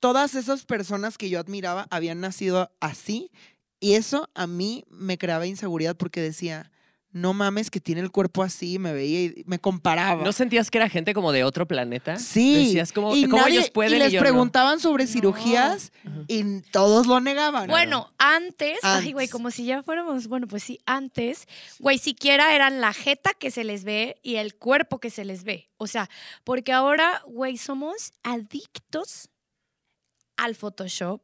S3: todas esas personas que yo admiraba habían nacido así y eso a mí me creaba inseguridad porque decía, no mames que tiene el cuerpo así, me veía y me comparaba.
S2: ¿No sentías que era gente como de otro planeta?
S3: Sí.
S2: Decías, ¿cómo,
S3: y
S2: cómo
S3: nadie-
S2: ellos pueden
S3: y
S2: y
S3: les
S2: no?
S3: preguntaban sobre cirugías y todos lo negaban.
S4: Bueno, antes, ay, güey,
S3: Antes.
S4: como si ya fuéramos, bueno, pues sí, antes, güey, siquiera eran la jeta que se les ve y el cuerpo que se les ve. O sea, porque ahora, güey, somos adictos al Photoshop,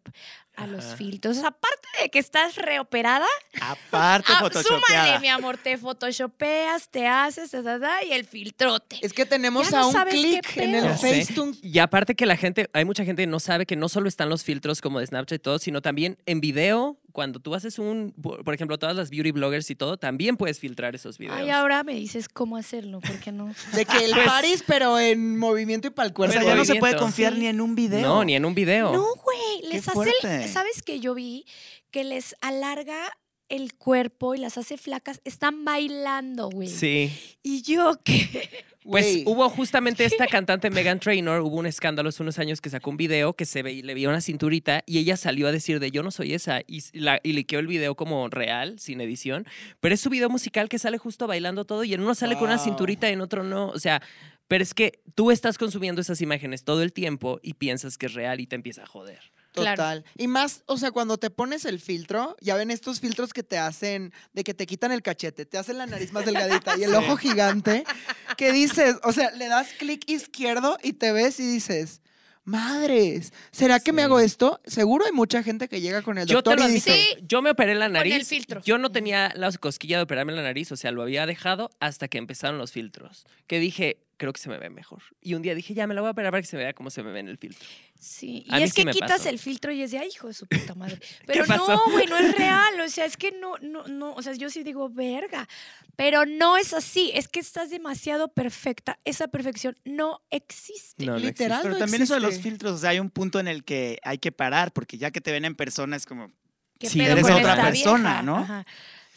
S4: a los
S2: Ajá.
S4: filtros. Aparte de que estás reoperada,
S1: Aparte, (laughs)
S4: ah,
S1: photoshopeada.
S4: súmale, mi amor, te photoshopeas, te haces, ta, ta, y el filtrote.
S3: Es que tenemos
S4: Ya no
S3: a un clic en el. Facetune.
S2: Y aparte que la gente, hay mucha gente que no sabe que no solo están los filtros como de Snapchat y todo, sino también en video, cuando tú haces un, por ejemplo, todas las beauty bloggers y todo, también puedes filtrar esos videos.
S4: Ay, ahora me dices cómo hacerlo, ¿por qué no? (laughs)
S3: De que el (laughs)
S2: Pues-
S3: Paris, pero en movimiento y para el
S1: O
S3: cuerpo.
S1: sea, ya no se puede confiar
S4: Sí.
S1: ni en un video.
S2: No, ni en un video.
S4: No, güey,
S1: Qué
S4: les hace, el- ¿sabes que yo vi? Que les alarga el cuerpo y las hace flacas. Están bailando, güey.
S2: Sí.
S4: Y yo (laughs) que...
S2: Pues hubo justamente esta cantante Megan Trainor, hubo un escándalo hace unos años que sacó un video que se ve, le veía una cinturita y ella salió a decir de yo no soy esa y, la, y liqueó el video como real, sin edición, pero es su video musical que sale justo bailando todo y en uno sale con una cinturita y en otro no, o sea, pero es que tú estás consumiendo esas imágenes todo el tiempo y piensas que es real y te empieza a joder.
S4: Claro.
S3: Total. Y más, o sea, cuando te pones el filtro, ya ven estos filtros que te hacen, de que te quitan el cachete, te hacen la nariz más delgadita y el (laughs) ojo gigante, que dices, o sea, le das clic izquierdo y te ves y dices, madres, ¿será que me hago esto? Seguro hay mucha gente que llega con el
S2: Yo
S3: doctor
S2: te lo
S3: y dice,
S4: Sí.
S2: yo me operé la
S4: el
S2: nariz.
S4: filtro.
S2: Yo no tenía la cosquilla de operarme la nariz, o sea, lo había dejado hasta que empezaron los filtros. Que dije, creo que se me ve mejor. Y un día dije, ya me la voy a operar para que se vea cómo se me ve en el filtro.
S4: Sí,
S2: A
S4: y es
S2: sí
S4: que quitas
S2: pasó.
S4: el filtro y es de, ay, hijo de su puta madre. (laughs) Pero
S2: pasó?
S4: no, güey, no es (laughs) real. O sea, es que no, no, no, o sea, yo sí digo, verga. Pero no es así, es que estás demasiado perfecta. Esa perfección no existe.
S2: No, no
S3: literal.
S1: Pero
S3: no
S1: también eso de los filtros, o sea, hay un punto en el que hay que parar, porque ya que te ven en persona es como,
S4: ¿Qué
S2: Sí,
S4: pedo
S2: eres otra
S1: persona,
S4: vieja?
S1: ¿no?
S4: Ajá.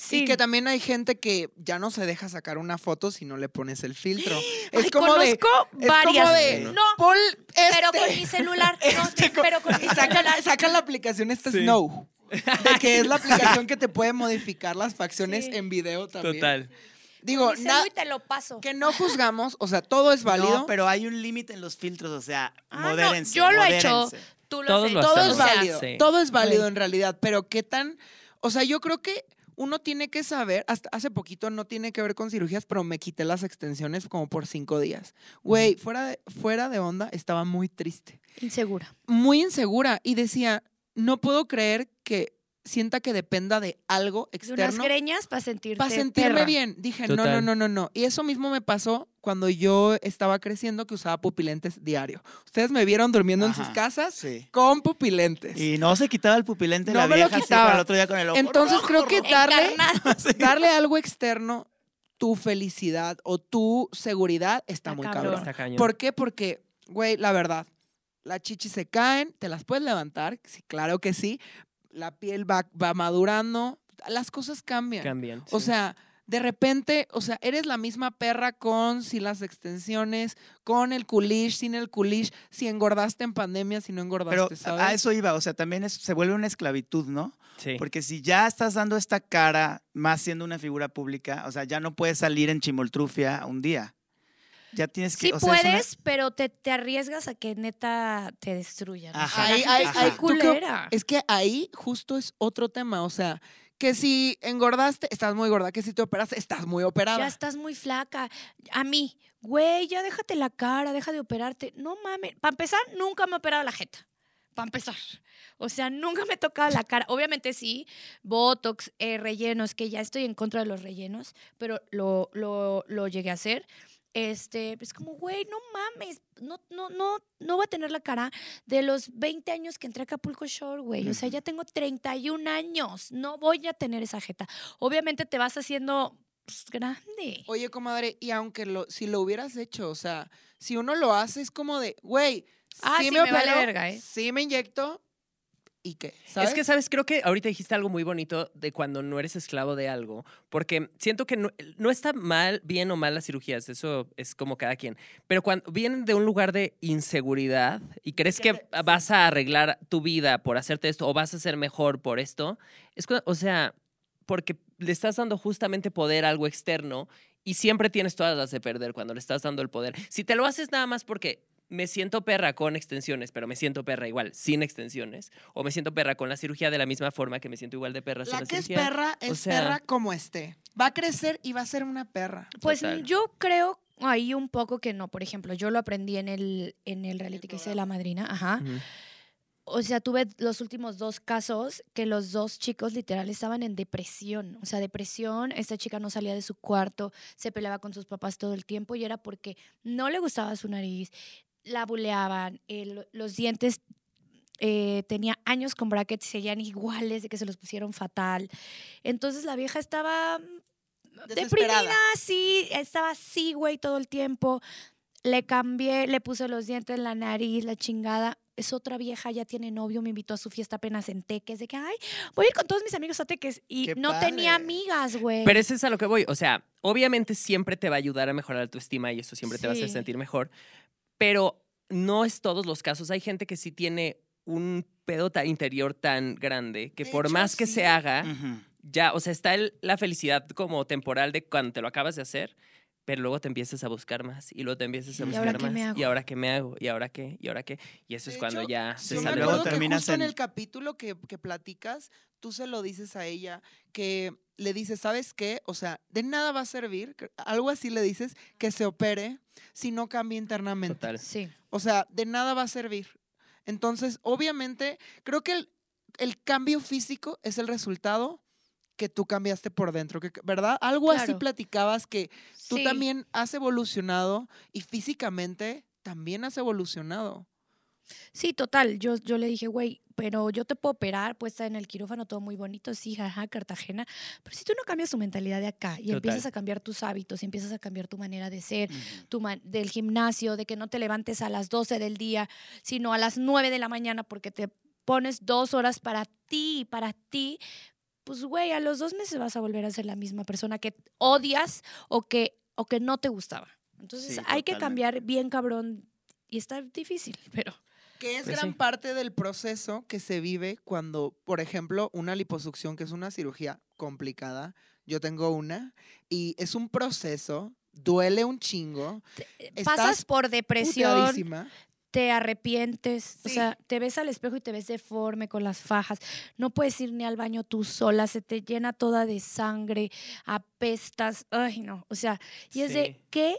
S4: Sí.
S3: Y que también hay gente que ya no se deja sacar una foto si no le pones el filtro. (gasps)
S4: Ay,
S3: Es como de,
S4: conozco
S3: es
S4: varias.
S3: como de,
S4: no,
S3: Pon
S4: pero
S3: este".
S4: con mi celular. (laughs) No,
S3: Este
S4: pero con mi celular.
S3: sacan la aplicación esta
S2: Sí.
S3: Snow. De que es la (laughs) aplicación que te puede modificar las facciones
S4: Sí.
S3: en video también.
S2: Total.
S3: Digo,
S4: Con mi
S3: na-
S4: celu y te lo paso.
S3: que no juzgamos, o sea, todo es válido.
S1: no, pero hay un límite en los filtros, o sea,
S4: Ah, no,
S1: modérense.
S4: yo lo he hecho. Tú lo
S2: Todos lo
S3: todo es
S4: O sea,
S3: válido.
S2: sí.
S3: Todo es válido en realidad, pero qué tan, o sea, yo creo que uno tiene que saber, hasta hace poquito no tiene que ver con cirugías, pero me quité las extensiones como por cinco días. Güey, fuera de, fuera de onda, estaba muy triste,
S4: Insegura.
S3: muy insegura y decía, no puedo creer que sienta que dependa de algo
S4: De unas
S3: externo
S4: greñas para sentirte
S3: para sentirme
S4: perra.
S3: bien. Dije, no, no, no, no, no. Y eso mismo me pasó cuando yo estaba creciendo que usaba pupilentes diario. Ustedes me vieron durmiendo en sus
S1: Ajá,
S3: casas
S1: Sí.
S3: con pupilentes.
S1: Y no se quitaba el pupilente
S3: No
S1: la
S3: me lo
S1: vieja así
S3: quitaba.
S1: el otro día con el ojo
S3: Entonces
S1: rojo,
S3: creo que darle, (laughs) darle algo externo, tu felicidad o tu seguridad está
S4: Está
S3: muy
S4: cabrón.
S3: cabrón.
S2: Está cañón.
S3: ¿Por qué? Porque, güey, la verdad, las chichis se caen, te las puedes levantar, sí, claro que sí. La piel va, va madurando, las cosas cambian.
S2: Cambian.
S3: O
S2: sí.
S3: sea, de repente, o sea, eres la misma perra con, sin las extensiones, con el culish, sin el culish, si engordaste en pandemia, si no engordaste,
S1: Pero
S3: ¿sabes?
S1: a eso iba, o sea, también es- se vuelve una esclavitud, ¿no?
S2: Sí.
S1: Porque si ya estás dando esta cara, más siendo una figura pública, o sea, ya no puedes salir en chimoltrufia un día. Ya tienes que.
S4: Sí
S1: o sea, una-
S4: puedes, pero te, te arriesgas a que neta te destruyan.
S1: Ajá.
S4: la
S3: Ahí-
S4: gente
S3: ahí-
S4: es
S1: ahí-
S4: muy
S3: ¿tú qué-
S4: culera.
S3: Es que ahí justo es otro tema, o sea, que si engordaste, estás muy gorda, que si te operaste, estás muy operada.
S4: Ya estás muy flaca. A mí, güey, ya déjate la cara, deja de operarte. No mames. Para empezar, nunca me he operado la jeta. Para empezar. O sea, nunca me he tocado la cara. Obviamente sí, Botox, eh, rellenos, que ya estoy en contra de los rellenos, pero lo, lo, lo llegué a hacer. Este, es como, güey, no mames, no, no, no, no voy a tener la cara de los 20 años que entré a Acapulco Shore, güey. O sea, ya tengo 31 años, no voy a tener esa jeta. Obviamente te vas haciendo pues, grande.
S3: Oye, comadre, y aunque lo, si lo hubieras hecho, o sea, si uno lo hace, es como de, güey,
S4: Ah,
S3: sí,
S4: sí,
S3: me,
S4: me vale verga, ¿eh?
S3: sí me inyecto, y qué, ¿sabes?
S2: Es que, ¿sabes? Creo que ahorita dijiste algo muy bonito de cuando no eres esclavo de algo, porque siento que no, no está mal, bien o mal las cirugías, eso es como cada quien, pero cuando vienen de un lugar de inseguridad y crees
S3: Que te-
S2: vas a arreglar tu vida por hacerte esto o vas a ser mejor por esto, es, o sea, porque le estás dando justamente poder a algo externo y siempre tienes todas las de perder cuando le estás dando el poder. Si te lo haces nada más porque me siento perra con extensiones, pero me siento perra igual sin extensiones, o me siento perra con la cirugía de la misma forma que me siento igual de perra sin
S3: La
S2: la
S3: que es
S2: cirugía.
S3: perra es
S2: sea-
S3: perra como esté. Va a crecer y va a ser una perra.
S4: Pues
S2: Total.
S4: yo creo ahí un poco que no. Por ejemplo, yo lo aprendí en el, en el reality que hice de la madrina. Ajá. O sea, tuve los últimos dos casos que los dos chicos literal estaban en depresión. O sea, depresión, esta chica no salía de su cuarto, se peleaba con sus papás todo el tiempo y era porque no le gustaba su nariz, la buleaban, el- los dientes eh, tenía años con brackets, seguían iguales de que se los pusieron fatal. Entonces la vieja estaba mm,
S3: Desesperada.
S4: deprimida, sí, estaba así, güey, todo el tiempo. Le cambié, le puse los dientes en la nariz, la chingada. Es otra vieja, ya tiene novio, me invitó a su fiesta apenas en Teques, de que, ay, voy a ir con todos mis amigos a Teques. Y
S1: Qué
S4: no tenía amigas, güey.
S2: Pero eso es a lo que voy. O sea, obviamente siempre te va a ayudar a mejorar tu estima y eso siempre te va a hacer sentir mejor. Pero no es todos los casos. Hay gente que sí tiene un pedo ta- interior tan grande que
S3: De
S2: por
S3: hecho,
S2: más que
S3: sí.
S2: se haga, ya, o sea, está el- la felicidad como temporal de cuando te lo acabas de hacer, pero luego te empiezas a buscar más y luego te empiezas a
S3: ¿Y
S2: buscar
S4: ahora qué
S2: más.
S4: me hago?
S2: ¿Y ahora qué me hago? ¿Y ahora qué? ¿Y ahora qué? Y eso
S3: De
S2: es cuando
S3: hecho,
S2: ya
S1: sí,
S2: se
S1: sale. Luego
S3: que
S1: terminas
S3: en- el capítulo que, que platicas, tú se lo dices a ella, que le dices, ¿sabes qué? O sea, de nada va a servir, algo así le dices, que se opere si no cambia internamente.
S2: Total.
S4: Sí.
S3: O sea, de nada va a servir. Entonces, obviamente, creo que el, el cambio físico es el resultado que tú cambiaste por dentro, que, ¿verdad? Algo así platicabas que tú
S4: Sí.
S3: también has evolucionado y físicamente también has evolucionado.
S4: Sí, total. Yo, yo le dije, güey, pero yo te puedo operar, pues está en el quirófano todo muy bonito, sí, jaja, Cartagena. Pero si tú no cambias tu mentalidad de acá y
S2: Total.
S4: empiezas a cambiar tus hábitos y empiezas a cambiar tu manera de ser, tu man- del gimnasio, de que no te levantes a las 12 del día, sino a las 9 de la mañana porque te pones dos horas para ti, para ti, pues güey, a los dos meses vas a volver a ser la misma persona que odias o que, o que no te gustaba. Entonces
S1: Sí,
S4: hay que cambiar bien cabrón y está difícil, pero...
S3: Que es
S2: Pues
S3: gran
S2: sí.
S3: parte del proceso que se vive cuando, por ejemplo, una liposucción, que es una cirugía complicada, yo tengo una, y es un proceso, duele un chingo,
S4: Pasas
S3: Estás
S4: por depresión, te arrepientes, o sea, te ves al espejo y te ves deforme con las fajas, no puedes ir ni al baño tú sola, se te llena toda de sangre, apestas, ay no, o sea, y es de. ¿qué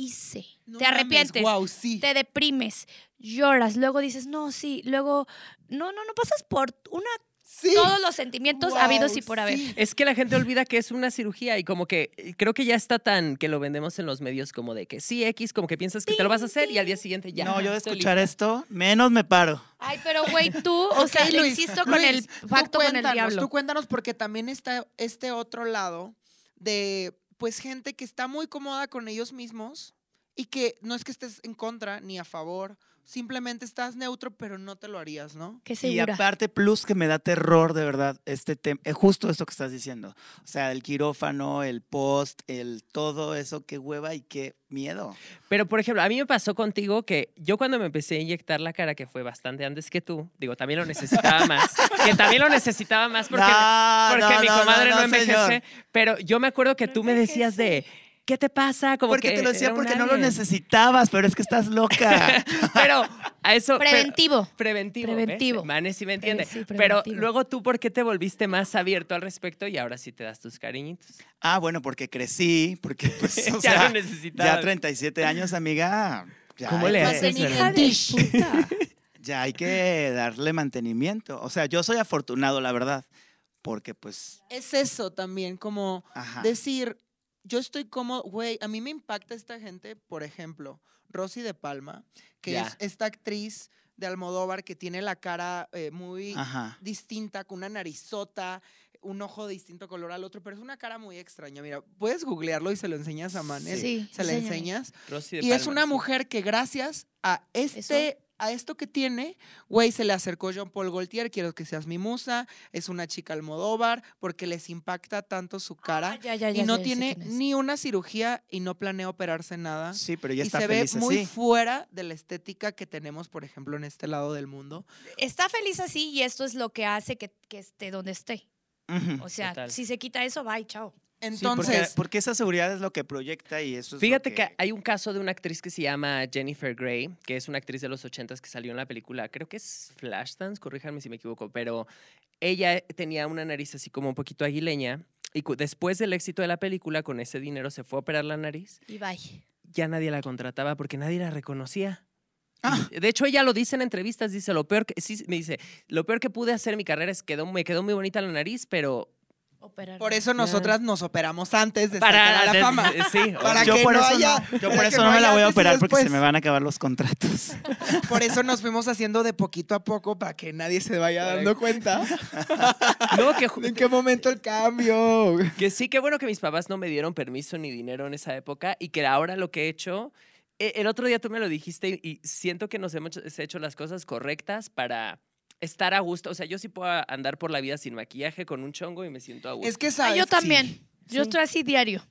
S4: hice?
S3: No
S4: te
S3: mames,
S4: arrepientes,
S3: sí.
S4: te deprimes, lloras, luego dices, no, sí, luego, no, no, no pasas por una,
S3: Sí.
S4: todos los sentimientos habidos y por haber.
S3: sí.
S2: Es que la gente olvida que es una cirugía y como que eh, creo que ya está tan que lo vendemos en los medios como de que sí, X, como que piensas que te lo vas a hacer y al día siguiente ya.
S1: no, yo de escuchar esto, menos me paro.
S4: Ay, pero güey, tú, o sea,
S3: Ok,
S4: le
S3: Luis,
S4: insisto con
S3: Luis,
S4: el pacto con el diablo.
S3: Tú cuéntanos porque también está este otro lado de pues gente que está muy cómoda con ellos mismos y que no es que estés en contra ni a favor, simplemente estás neutro, pero no te lo harías, ¿no?
S4: Qué
S1: Y
S4: segura.
S1: aparte, plus que me da terror, de verdad, este tema, justo esto que estás diciendo. O sea, el quirófano, el post, el todo eso, qué hueva y qué miedo.
S2: Pero, por ejemplo, a mí me pasó contigo que yo cuando me empecé a inyectar la cara, que fue bastante antes que tú, digo, también lo necesitaba más, (laughs) que también lo necesitaba más porque,
S1: No,
S2: porque
S1: no,
S2: mi comadre no,
S1: no,
S2: envejece.
S1: señor.
S2: Pero yo me acuerdo que
S4: No
S2: tú me decías de, ¿qué te pasa? Como
S1: Porque
S2: que
S1: te lo decía porque no lo necesitabas, pero es que estás loca. (laughs)
S2: Pero a eso... pero-
S4: Preventivo.
S2: Preventivo.
S4: Preventivo.
S2: ¿ves? Mane sí me entiende.
S4: sí,
S2: Pero luego tú, ¿por qué te volviste más abierto al respecto y ahora sí te das tus cariñitos?
S1: ah, bueno, porque crecí, porque (laughs) pues, o
S2: ya
S1: sea,
S2: lo necesitaba.
S1: ya 37 años, amiga. Ya
S2: ¿Cómo le haces. (laughs)
S1: Ya hay que darle mantenimiento. O sea, yo soy afortunado, la verdad, porque pues,
S3: Es eso también, como
S1: ajá.
S3: decir, yo estoy como, güey, a mí me impacta esta gente, por ejemplo, Rosy de Palma, que es esta actriz de Almodóvar que tiene la cara eh, muy
S1: Ajá.
S3: distinta, con una narizota, un ojo de distinto color al otro, pero es una cara muy extraña. Mira, puedes googlearlo y se lo enseñas a Manel.
S4: Sí,
S3: se le
S4: enséñame.
S3: enseñas.
S2: Rosy de
S3: Y es una
S2: sí.
S3: mujer que gracias a este a esto que tiene, güey, se le acercó Jean Paul Gaultier, quiero que seas mi musa, es una chica Almodóvar, porque les impacta tanto su cara.
S4: Ah, ya, ya,
S3: y no tiene ni una cirugía y no planea operarse nada.
S1: Sí, pero ya
S3: y
S1: está
S3: se ve
S1: feliz
S3: muy fuera de la estética que tenemos, por ejemplo, en este lado del mundo.
S4: Está feliz así y esto es lo que hace que, que esté donde esté. O sea,
S2: Total.
S4: si se quita eso, bye, chao.
S1: Sí, porque,
S3: Entonces,
S1: porque esa seguridad es lo que proyecta y eso es lo
S2: Fíjate que... hay un caso de una actriz que se llama Jennifer Grey, que es una actriz de los ochentas que salió en la película, creo que es Flashdance, corríjanme si me equivoco, pero ella tenía una nariz así como un poquito aguileña y después del éxito de la película, con ese dinero se fue a operar la nariz,
S4: Y bye.
S2: ya nadie la contrataba porque nadie la reconocía.
S1: Ah.
S2: De hecho, ella lo dice en entrevistas, dice, lo peor que, sí, me dice, lo peor que pude hacer en mi carrera es que quedó, me quedó muy bonita la nariz, pero
S4: Operar.
S3: por eso nosotras nos operamos antes de
S2: para
S3: a la
S2: de-
S3: fama. (laughs)
S2: sí,
S3: Para
S1: yo
S3: que
S1: por
S3: no
S1: eso
S3: haya-
S1: no, yo por eso
S3: no
S1: no me la voy a operar porque se me van a acabar los contratos. (laughs)
S3: Por eso nos fuimos haciendo de poquito a poco para que nadie se vaya dando cuenta (laughs)
S2: no, que,
S3: en qué momento el cambio.
S2: Que sí, qué bueno que mis papás no me dieron permiso ni dinero en esa época y que ahora lo que he hecho, e- el otro día tú me lo dijiste y, y siento que nos hemos hecho las cosas correctas para estar a gusto. O sea, yo sí puedo andar por la vida sin maquillaje, con un chongo y me siento a gusto.
S3: Es que
S4: Ah,
S3: sabes.
S4: yo también. Yo
S2: Sí.
S4: estoy así diario.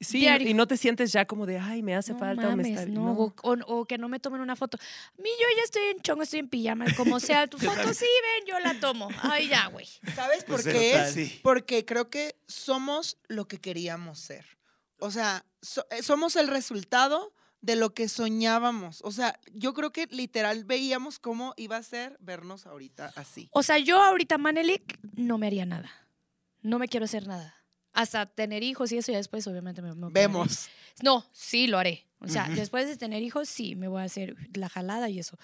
S2: sí,
S4: diario.
S2: y no te sientes ya como de, ay, me hace
S4: no
S2: falta o me está bien.
S4: no, O, o- o que no me tomen una foto. A mí yo ya estoy en chongo, estoy en pijama, como sea. (laughs) Tu foto sí, ven, yo la tomo. Ay, ya, güey.
S3: ¿Sabes por
S1: Pues,
S3: qué?
S1: sí.
S3: Porque creo que somos lo que queríamos ser. O sea, so- eh, somos el resultado de lo que soñábamos. O sea, yo creo que literal veíamos cómo iba a ser vernos ahorita así.
S4: O sea, yo ahorita, Manelik, no me haría nada. No me quiero hacer nada. Hasta tener hijos y eso, ya después, obviamente, me.
S3: Vemos.
S4: No, sí lo haré. O sea, después de tener hijos, sí, me voy a hacer la jalada y eso.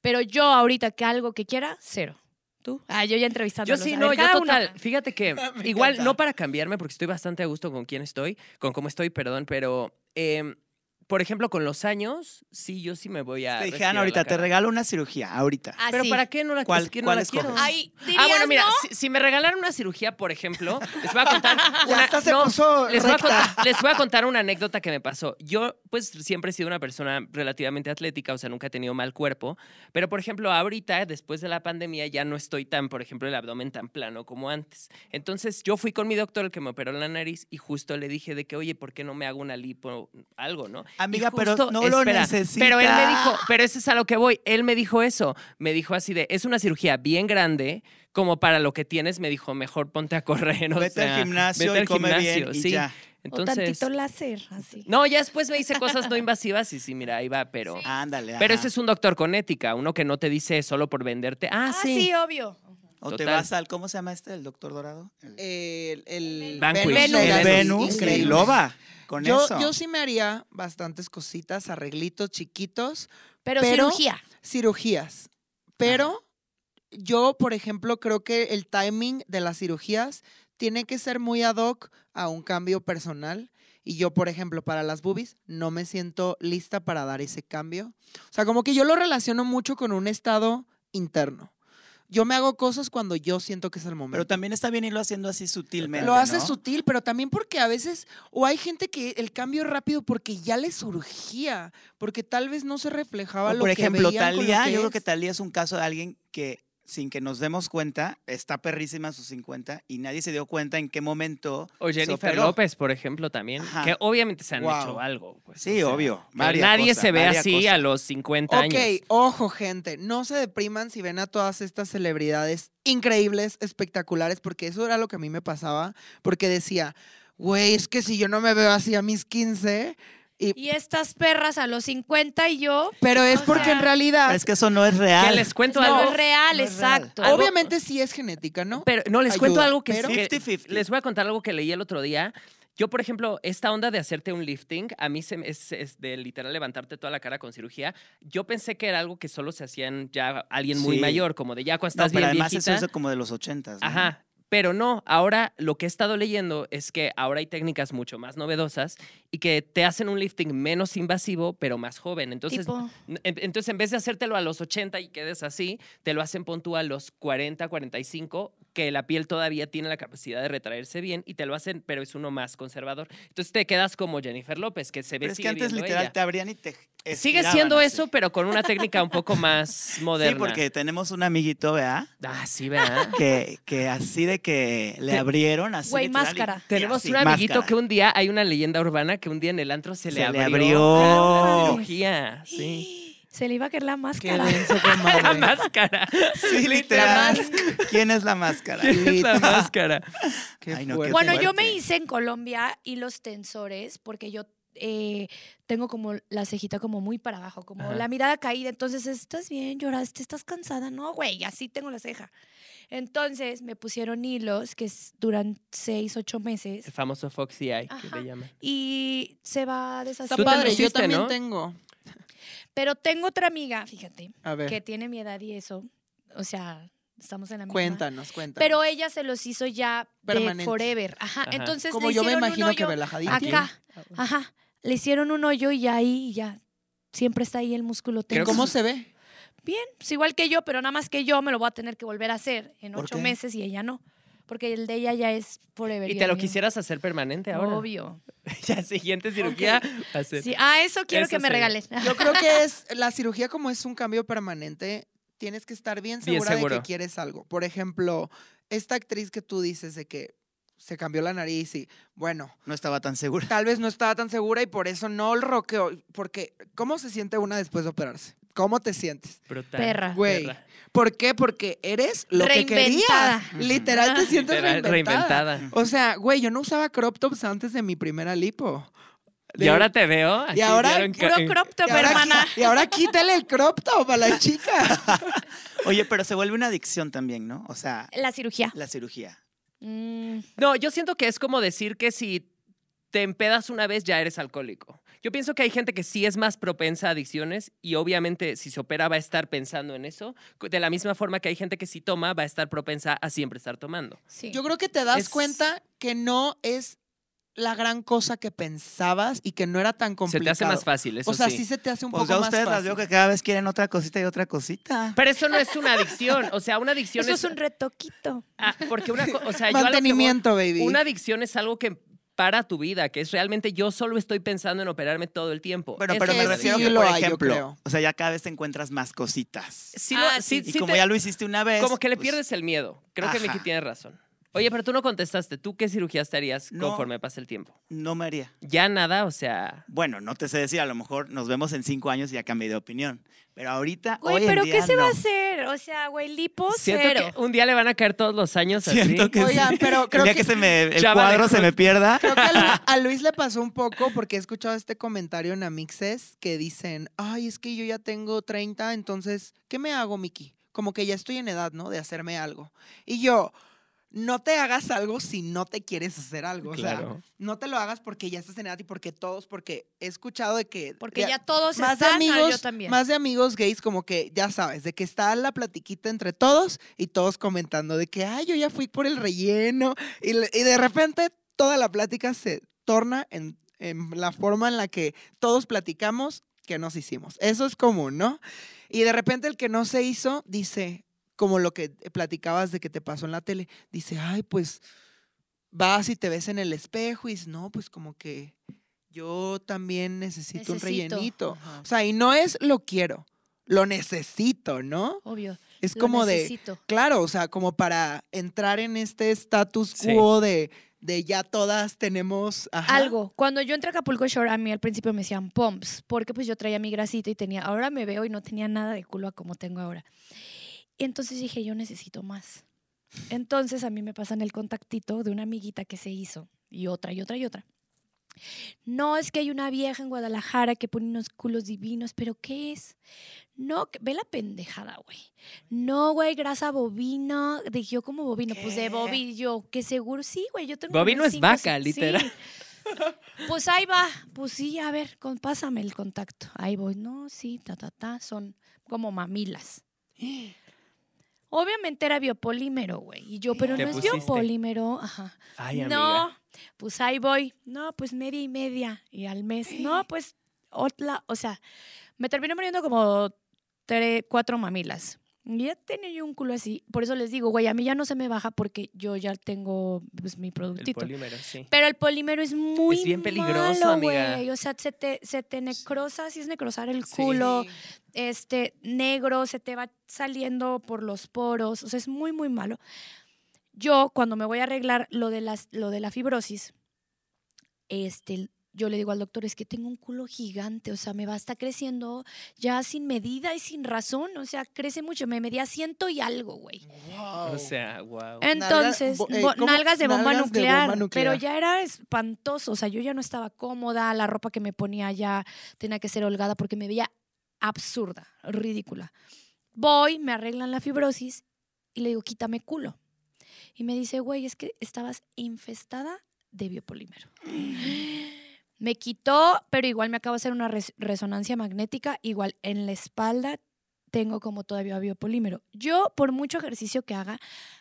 S4: Pero yo ahorita que algo que quiera, cero. ¿Tú? Ah, yo ya entrevistando.
S2: Yo sí, no, yo total. Fíjate que (laughs) igual, no para cambiarme, porque estoy bastante a gusto con quién estoy, con cómo estoy, perdón, pero, em, por ejemplo, con los años, sí, yo sí me voy a.
S1: Te dije, Ana, ahorita te regalo una cirugía, ahorita.
S4: Ah,
S2: Pero
S4: sí.
S2: ¿para qué no la,
S1: ¿Cuál-
S2: es que no
S1: cuál
S2: la
S1: escoges?
S2: quiero?
S4: Ay,
S2: Ah, bueno, mira,
S4: ¿no?
S2: si, si me regalaran una cirugía, por ejemplo, les voy a contar (laughs)
S3: Ya
S2: una,
S3: hasta se
S2: no,
S3: puso
S2: les, voy a
S3: recta.
S2: contar, les voy a contar una anécdota que me pasó. Yo, pues, siempre he sido una persona relativamente atlética, o sea, nunca he tenido mal cuerpo. Pero, por ejemplo, ahorita, después de la pandemia, ya no estoy tan, por ejemplo, el abdomen tan plano como antes. Entonces, yo fui con mi doctor, el que me operó la nariz, y justo le dije de que, oye, ¿por qué no me hago una lipo, algo, no? Y
S1: Amiga, pero no lo necesita.
S2: Pero él me dijo, pero ese es a lo que voy. Él me dijo eso. Me dijo así de, es una cirugía bien grande, como para lo que tienes, me dijo, mejor ponte a correr. o
S1: vete
S2: sea,
S1: al gimnasio
S2: vete
S1: y
S2: al
S1: come bien y
S2: sí.
S4: o
S2: Entonces,
S4: tantito láser, así.
S2: no, ya después me hice cosas no invasivas y sí, mira, ahí va, pero...
S1: Ándale.
S2: Pero
S1: ajá.
S2: ese es un doctor con ética, uno que no te dice solo por venderte. Ah,
S4: Ah,
S2: sí.
S4: sí, obvio.
S1: O te vas al, ¿cómo se llama este? ¿El doctor dorado? El,
S3: El, el. Venus
S4: Venus.
S1: el Venus. Loba. Con
S3: Yo,
S1: eso.
S3: yo sí me haría bastantes cositas, arreglitos chiquitos,
S4: Pero,
S3: Pero-
S4: cirugía.
S3: cirugías. Pero yo, por ejemplo, creo que el timing de las cirugías tiene que ser muy ad hoc a un cambio personal. Y yo, por ejemplo, para las boobies, no me siento lista para dar ese cambio. O sea, como que yo lo relaciono mucho con un estado interno. Yo me hago cosas cuando yo siento que es el momento.
S1: Pero también está bien irlo haciendo así sutilmente.
S3: Lo hace
S1: ¿no?
S3: sutil, pero también porque a veces, o hay gente que el cambio es rápido porque ya le surgía, porque tal vez no se reflejaba
S1: O,
S3: lo
S1: por
S3: que
S1: ejemplo,
S3: veían con lo
S1: Talía,
S3: que
S1: yo creo que Talía es un caso de alguien que sin que nos demos cuenta, está perrísima a sus 50 y nadie se dio cuenta en qué momento
S2: O Jennifer. López, por ejemplo, también.
S1: Ajá.
S2: Que obviamente se han
S3: Wow.
S2: hecho algo. pues,
S1: Sí,
S2: o sea,
S1: obvio.
S2: nadie se ve así a los 50
S3: Ok,
S2: años.
S3: ojo, gente, no se depriman si ven a todas estas celebridades increíbles, espectaculares, porque eso era lo que a mí me pasaba, porque decía, güey, es que si yo no me veo así a mis 15, y,
S4: Y estas perras a los 50 y yo.
S3: pero es porque en realidad,
S1: es que eso no es real.
S2: Que les cuento
S4: No,
S2: algo.
S4: es real,
S1: no es real.
S4: exacto.
S3: obviamente sí es genética, ¿no?
S2: Pero no, les cuento algo que,
S3: pero-
S2: que-
S1: 50-50.
S2: Les voy a contar algo que leí el otro día. Yo, por ejemplo, esta onda de hacerte un lifting, a mí se me- es, es de literal levantarte toda la cara con cirugía. Yo pensé que era algo que solo se hacían ya alguien muy
S1: Sí.
S2: mayor, como de ya cuando
S1: No,
S2: estás
S1: pero
S2: bien
S1: además
S2: viejita.
S1: eso es como de los 80. ¿no?
S2: Ajá. Pero no, ahora lo que he estado leyendo es que ahora hay técnicas mucho más novedosas y que te hacen un lifting menos invasivo, pero más joven. Entonces,
S4: Tipo,
S2: Entonces, en vez de hacértelo a los 80 y quedes así, te lo hacen pon tú a los 40, 45, que la piel todavía tiene la capacidad de retraerse bien y te lo hacen, pero es uno más conservador. Entonces te quedas como Jennifer López, que se ve
S1: Pero es que
S2: sigue
S1: antes literal
S2: ella.
S1: te abrían y te
S2: Sigue siendo
S1: así.
S2: eso, pero con una técnica un poco más (laughs) moderna.
S1: Sí, porque tenemos un amiguito, ¿verdad?
S2: Ah, sí, ¿verdad? (laughs)
S1: Que, que así de que le abrieron así.
S4: Güey, máscara.
S1: y
S2: Tenemos
S1: así,
S2: un amiguito
S1: máscara.
S2: que un día, hay una leyenda urbana que un día en el antro se,
S1: Se
S2: le
S1: le
S2: abrió.
S1: abrió.
S2: la cirugía, sí.
S4: Se le iba a caer la
S3: Qué
S4: máscara. (laughs)
S2: La máscara.
S1: Sí, literal. ¿Quién es la máscara?
S2: la máscara.
S3: Qué
S1: Ay, no, qué
S3: fuerte.
S4: Bueno, yo me hice en Colombia y los tensores porque yo eh, tengo como la cejita como muy para abajo, como
S2: Ajá.
S4: la mirada caída. Entonces, ¿estás bien? ¿Lloraste? ¿Estás cansada? No, güey, así tengo la ceja. Entonces me pusieron hilos que es- duran seis, ocho meses
S2: El famoso Foxy Eye, que le llaman.
S4: y se va
S3: Está
S4: deshaciendo.
S2: Te
S3: padre, yo también
S2: ¿no?
S3: tengo.
S4: Pero tengo otra amiga, fíjate,
S3: A ver,
S4: que tiene mi edad y eso. O sea, estamos en la misma.
S3: cuéntanos, cuéntanos.
S4: Pero ella se los hizo ya de forever. Ajá.
S2: Ajá.
S4: Entonces
S3: Como
S4: le
S3: yo me
S4: hicieron un
S3: imagino que
S4: hoyo
S3: relajadita.
S4: acá. Ajá. Le hicieron un hoyo y ya ahí y ya. Siempre está ahí el músculo tenso.
S3: ¿Cómo se ve?
S4: Bien, pues igual que yo, pero nada más que yo me lo voy a tener que volver a hacer en
S1: ¿Por
S4: ocho
S1: qué?
S4: meses y ella no. Porque el de ella ya es forever.
S2: Y te lo quisieras hacer permanente ahora.
S4: Obvio. (laughs)
S2: ya, siguiente cirugía. hacer.
S4: Sí. Ah, eso quiero
S2: Eso
S4: que me
S2: sí.
S4: regalen.
S3: Yo (laughs) creo que es la cirugía como es un cambio permanente, tienes que estar bien
S2: Bien
S3: segura de que quieres algo. Por ejemplo, esta actriz que tú dices de que se cambió la nariz y bueno,
S1: No estaba tan segura.
S3: tal vez no estaba tan segura y por eso no el roqueo, porque ¿cómo se siente una después de operarse? ¿Cómo te sientes?
S2: Brutal.
S4: Perra.
S3: Güey,
S2: Perra.
S3: ¿Por qué? Porque eres lo que
S4: Reinventada.
S3: querías. Literal te sientes
S2: Literal,
S3: reinventada.
S2: reinventada.
S3: O sea, güey, yo no usaba crop tops antes de mi primera lipo.
S2: Y ahora te veo. así
S3: ahora
S4: Puro
S2: ca-
S4: crop top,
S3: Y ahora,
S4: hermana.
S3: y ahora quítale el crop top a la chica. (laughs)
S1: Oye, pero se vuelve una adicción también, ¿no? O sea,
S4: La cirugía.
S1: la cirugía.
S4: Mm,
S2: No, yo siento que es como decir que si te empedas una vez ya eres alcohólico. Yo pienso que hay gente que sí es más propensa a adicciones y obviamente si se opera va a estar pensando en eso, de la misma forma que hay gente que si toma va a estar propensa a siempre estar tomando.
S4: sí.
S3: Yo creo que te das
S2: Es-
S3: cuenta que no es la gran cosa que pensabas y que no era tan
S2: Se
S3: complicado.
S2: te hace más fácil, eso
S3: O sea,
S2: sí.
S3: sí se te hace un
S1: Pues
S3: poco
S1: ya
S3: más
S1: ustedes las
S3: fácil.
S1: veo que cada vez quieren otra cosita y otra cosita.
S2: Pero eso no es una adicción, o sea, una adicción
S4: Eso
S2: es...
S4: es un retoquito.
S2: Ah, porque una, o sea, yo a lo que voy-
S3: Mantenimiento, baby.
S2: una adicción es algo que para tu vida, que es realmente yo solo estoy pensando en operarme todo el tiempo.
S1: Bueno,
S2: Es
S1: pero
S3: que
S1: me
S3: sí
S1: refiero que,
S3: lo
S1: por
S3: hay,
S1: ejemplo, o sea, ya cada vez te encuentras más cositas.
S2: Sí, lo-
S4: Ah,
S2: sí,
S1: Y
S2: sí
S1: como
S2: te-
S1: ya lo hiciste una vez.
S2: Como que le
S1: pues,
S2: pierdes el miedo. Creo que Miki
S1: Ajá.
S2: tiene razón. Oye, pero tú no contestaste. ¿Tú qué cirugías te harías
S1: No.
S2: conforme pasa el tiempo?
S1: No me haría.
S2: Ya nada, o sea.
S1: Bueno, no te sé decir, a lo mejor nos vemos en cinco años y ya cambié de opinión. Pero ahorita,
S4: Güey,
S1: hoy en
S4: pero
S1: día,
S4: ¿qué se va a hacer? O sea, güey, lipo
S2: Siento
S4: cero.
S2: que un día le van a caer todos los años
S1: Siento
S2: así.
S1: que
S3: Oigan,
S1: sí.
S3: pero creo
S1: el día
S3: que-
S1: que, se me, el cuadro se me pierda.
S3: Creo que a, Lu- a Luis le pasó un poco porque he escuchado este comentario en Amixes que dicen, ay, es que yo ya tengo 30, entonces, ¿qué me hago, Miki? Como que ya estoy en edad, ¿no? De hacerme algo. Y yo, no te hagas algo si no te quieres hacer algo. O sea,
S2: Claro.
S3: no te lo hagas porque ya estás en edad y porque todos, porque he escuchado de que...
S4: Porque
S3: de-
S4: ya todos
S3: más de
S4: están, ah,
S3: amigos,
S4: yo también.
S3: más de amigos gays como que ya sabes, de que está la platiquita entre todos y todos comentando de que, ay, yo ya fui por el relleno y, y de repente toda la plática se torna en, en la forma en la que todos platicamos que nos hicimos. Eso es común, ¿no? Y de repente el que no se hizo dice, como lo que platicabas de que te pasó en la tele, dice, ay, pues vas y te ves en el espejo y dices, no, pues como que yo también necesito, un rellenito.
S2: Ajá.
S3: O sea, y no es lo quiero, lo necesito, ¿no?
S4: Obvio.
S3: Es
S4: lo
S3: como de, claro, o sea, como para entrar en este status
S2: Sí.
S3: quo de, de ya todas tenemos ajá.
S4: Algo. Cuando yo entré a Acapulco Shore, a mí al principio me decían pumps, porque pues yo traía mi grasita y tenía, ahora me veo y no tenía nada de culo a como tengo ahora. Y entonces dije, yo necesito más. Entonces a mí me pasan el contactito de una amiguita que se hizo, y otra, y otra, y otra. No, es que hay una vieja en Guadalajara que pone unos culos divinos, pero ¿qué es? No, ve la pendejada, güey. No, güey, grasa bovina. Dije yo como bovino, pues de yo, que seguro, sí, güey, yo tengo
S2: Bovino es
S4: cinco,
S2: vaca,
S4: sí.
S2: literal.
S4: Pues ahí va, pues sí, a ver, con, pásame el contacto. Ahí voy, no, sí, ta, ta, ta, son como mamilas. (gasps) Obviamente era biopolímero, güey. Y yo, pero
S2: ¿Qué
S4: no es biopolímero. Ajá.
S2: Ay, amiga.
S4: no, pues ahí voy. No, pues media y media. Y al mes, no, (gasps) pues otra. O sea, me terminó muriendo como tres, cuatro mamilas. Ya tenía yo un culo así. Por eso les digo, güey, a mí ya no se me baja porque yo ya tengo pues, mi
S2: El
S4: productito.
S2: polímero, sí.
S4: Pero el polímero es muy
S2: Es bien peligroso,
S4: malo,
S2: amiga.
S4: güey. O sea, se te, se te necrosa, si es necrosar el
S2: Sí.
S4: culo, este, negro, se te va saliendo por los poros. O sea, es muy, muy malo. Yo, cuando me voy a arreglar lo de, las, lo de la fibrosis, este, yo le digo al doctor, es que tengo un culo gigante, o sea, me va a estar creciendo ya sin medida y sin razón, o sea, crece mucho. Me medía ciento y algo, güey.
S3: Wow.
S2: O sea, wow.
S4: Entonces,
S3: bo- eh,
S4: nalgas de bomba,
S3: Nalgas de
S4: nuclear,
S3: bomba
S4: Pero
S3: nuclear.
S4: ya era espantoso. O sea, yo ya no estaba cómoda. La ropa que me ponía ya tenía que ser holgada porque me veía absurda, ridícula. Voy, me arreglan la fibrosis y le digo, quítame culo. Y me dice, güey, es que estabas infestada de biopolímero. (gasps) (gasps) Me quitó, pero igual me acabo de hacer una res- resonancia magnética. Igual en la espalda tengo como todavía biopolímero. Yo, por mucho ejercicio que haga,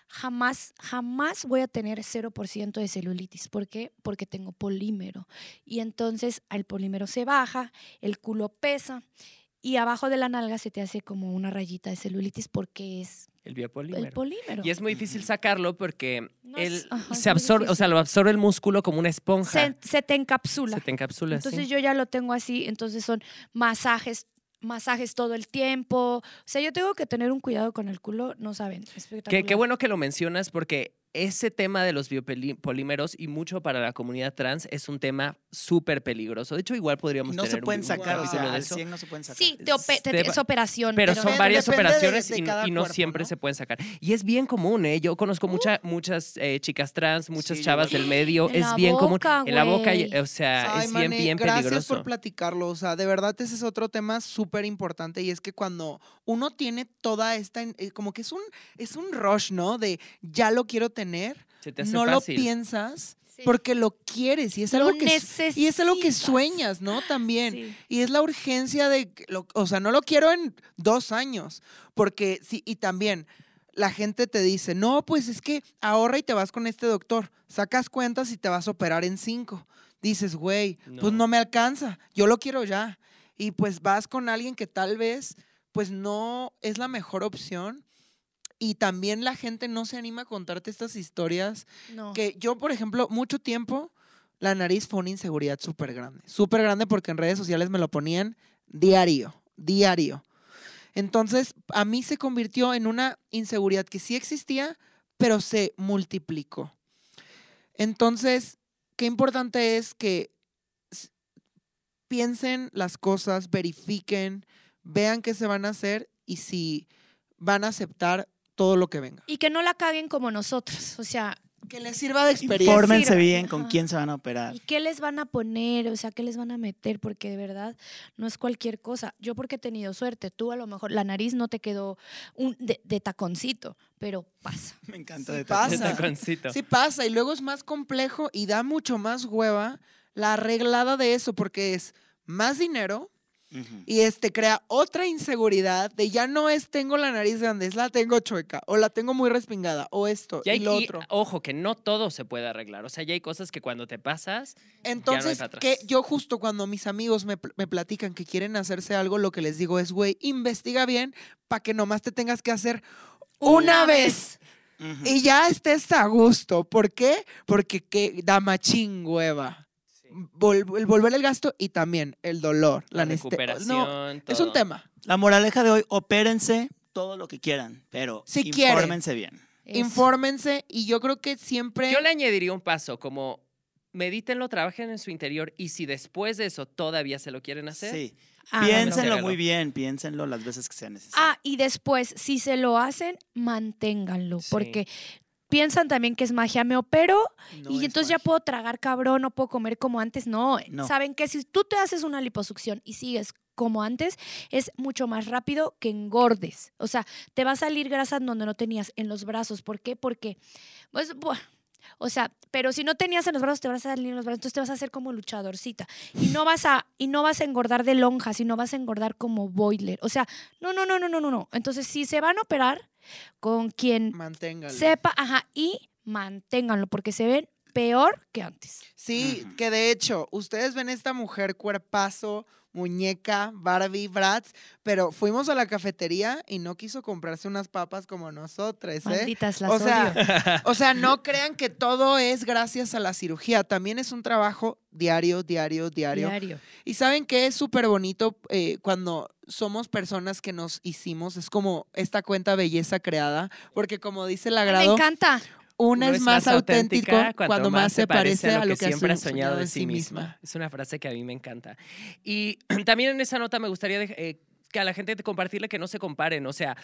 S4: jamás, jamás voy a tener 0% de celulitis. ¿Por qué? Porque tengo polímero. Y entonces el polímero se baja, el culo pesa y abajo de la nalga se te hace como una rayita de celulitis porque es
S2: El
S4: el
S2: biopolímero.
S4: polímero.
S2: Y es muy difícil sacarlo porque
S4: No
S2: él
S4: es- ajá, es
S2: se absorbe, o sea, lo absorbe el músculo como una esponja.
S4: se, se te encapsula.
S2: Se te encapsula
S4: Entonces yo ya lo tengo así, entonces son masajes, masajes todo el tiempo. O sea, yo tengo que tener un cuidado con el culo, no saben.
S2: Qué,
S4: Espectacular.
S2: qué bueno que lo mencionas porque ese tema de los biopolímeros y mucho para la comunidad trans es un tema súper peligroso. De hecho, igual podríamos
S1: No se
S2: tener un-
S1: pueden
S2: un
S1: sacar, o
S2: capítulo
S1: sea,
S2: de
S1: al
S2: eso.
S1: 100 no se pueden sacar.
S4: Sí, te ope- te-
S2: Te-
S4: es operación.
S2: Pero
S3: Depende-
S2: son varias
S3: de-
S2: operaciones
S3: de
S2: y, no
S3: cuerpo,
S2: siempre
S3: ¿no?
S2: se pueden sacar. Y es bien común, ¿eh? Yo conozco mucha- muchas eh, chicas trans, muchas
S1: Sí,
S2: chavas del medio.
S4: En
S2: es
S4: la
S2: bien común.
S4: boca,
S2: En la boca, o sea,
S3: Ay,
S2: es
S3: Mané,
S2: bien, bien
S3: gracias
S2: peligroso.
S3: por platicarlo. O sea, de verdad ese es otro tema súper importante y es que cuando uno tiene toda esta, eh, como que es un, es un rush, ¿no? De ya lo quiero tener,
S2: Se te hace
S3: no
S2: fácil.
S3: lo piensas
S4: Sí.
S3: porque lo quieres y es
S4: Lo
S3: algo que y es algo que sueñas, ¿no? También.
S4: Sí.
S3: Y es la urgencia de, que lo- o sea, no lo quiero en dos años, porque sí, y también la gente te dice, no, pues es que ahorra y te vas con este doctor, sacas cuentas y te vas a operar en cinco. Dices, güey, pues
S2: No.
S3: no me alcanza, yo lo quiero ya. Y pues vas con alguien que tal vez, pues no es la mejor opción. Y también la gente no se anima a contarte estas historias
S4: No.
S3: que yo, por ejemplo, mucho tiempo, la nariz fue una inseguridad súper grande. Súper grande porque en redes sociales me lo ponían diario, diario. Entonces, a mí se convirtió en una inseguridad que sí existía, pero se multiplicó. Entonces, qué importante es que piensen las cosas, verifiquen, vean qué se van a hacer y si van a aceptar todo lo que venga.
S4: Y que no la caguen como nosotros. O sea,
S3: Que les sirva de experiencia.
S1: Infórmense bien con
S4: ajá.
S1: quién se van a operar.
S4: ¿y qué les van a poner? O sea, ¿qué les van a meter? Porque de verdad no es cualquier cosa. Yo porque he tenido suerte, tú a lo mejor la nariz no te quedó un, de, de taconcito, pero pasa. (laughs)
S1: Me encanta
S3: Sí
S1: de
S3: pasa.
S2: De taconcito.
S3: Sí pasa, y luego es más complejo y da mucho más hueva la arreglada de eso, porque es más dinero Y este crea otra inseguridad de ya no es tengo la nariz grande, es la tengo chueca, o la tengo muy respingada, o esto,
S2: Y,
S3: y,
S2: hay-
S3: lo
S2: y,
S3: otro.
S2: ojo, que no todo se puede arreglar. O sea, ya hay cosas que cuando te pasas,
S3: Entonces, que yo justo cuando mis amigos me, me platican que quieren hacerse algo, lo que les digo es, güey, investiga bien para que nomás te tengas que hacer una, vez. Y ya estés a gusto. ¿Por qué? Porque que da machín hueva. Vol- el volver el gasto y también el dolor, la,
S2: la recuperación,
S3: No, es un tema.
S1: La moraleja de hoy, opérense todo lo que quieran, pero
S3: Si quieren.
S1: infórmense bien.
S4: Eso.
S3: Infórmense y yo creo que siempre...
S2: Yo le añadiría un paso, como medítenlo, trabajen en su interior y si después de eso todavía se lo quieren hacer,
S1: Sí.
S4: Háganlo.
S1: Piénsenlo muy bien, piénsenlo las veces que sea necesario.
S4: Ah, y después, si se lo hacen, manténganlo,
S2: Sí.
S4: porque piensan también que es magia, me opero
S3: no
S4: y
S3: es
S4: entonces ya puedo tragar cabrón, no puedo comer como antes. No,
S1: No.
S4: saben que si tú te haces una liposucción y sigues como antes, es mucho más rápido que engordes. O sea, te va a salir grasa donde no tenías en los brazos. ¿Por qué? Porque, pues, o sea, pero si no tenías en los brazos, te vas a salir en los brazos, entonces te vas a hacer como luchadorcita. Y no vas a, y no vas a engordar de lonja, sino vas a engordar como boiler. O sea, no, no, no, no, no, no, no. Entonces, si se van a operar con quien
S3: Manténgalo.
S4: sepa, ajá, y manténganlo, porque se ven peor que antes.
S3: Sí, que de hecho, ustedes ven esta mujer cuerpazo, muñeca, Barbie, Bratz, pero fuimos a la cafetería y no quiso comprarse unas papas como nosotras, ¿eh?
S4: Malditas las
S3: O
S4: odio.
S3: sea, (laughs) o sea, no crean que todo es gracias a la cirugía, también es un trabajo diario, diario, diario.
S4: Diario.
S3: Y saben que es súper bonito eh, cuando somos personas que nos hicimos, es como esta cuenta belleza creada, porque como dice el
S4: Me
S3: agrado,
S4: encanta.
S3: Una
S2: Uno
S3: es más auténtico
S2: auténtica
S3: cuando más se parece a lo que,
S2: siempre
S3: ha
S2: soñado de sí misma. Es una frase que a mí me encanta. Y (clears throat) también en esa nota me gustaría dej- eh, que a la gente te compartirle que no se comparen. O sea,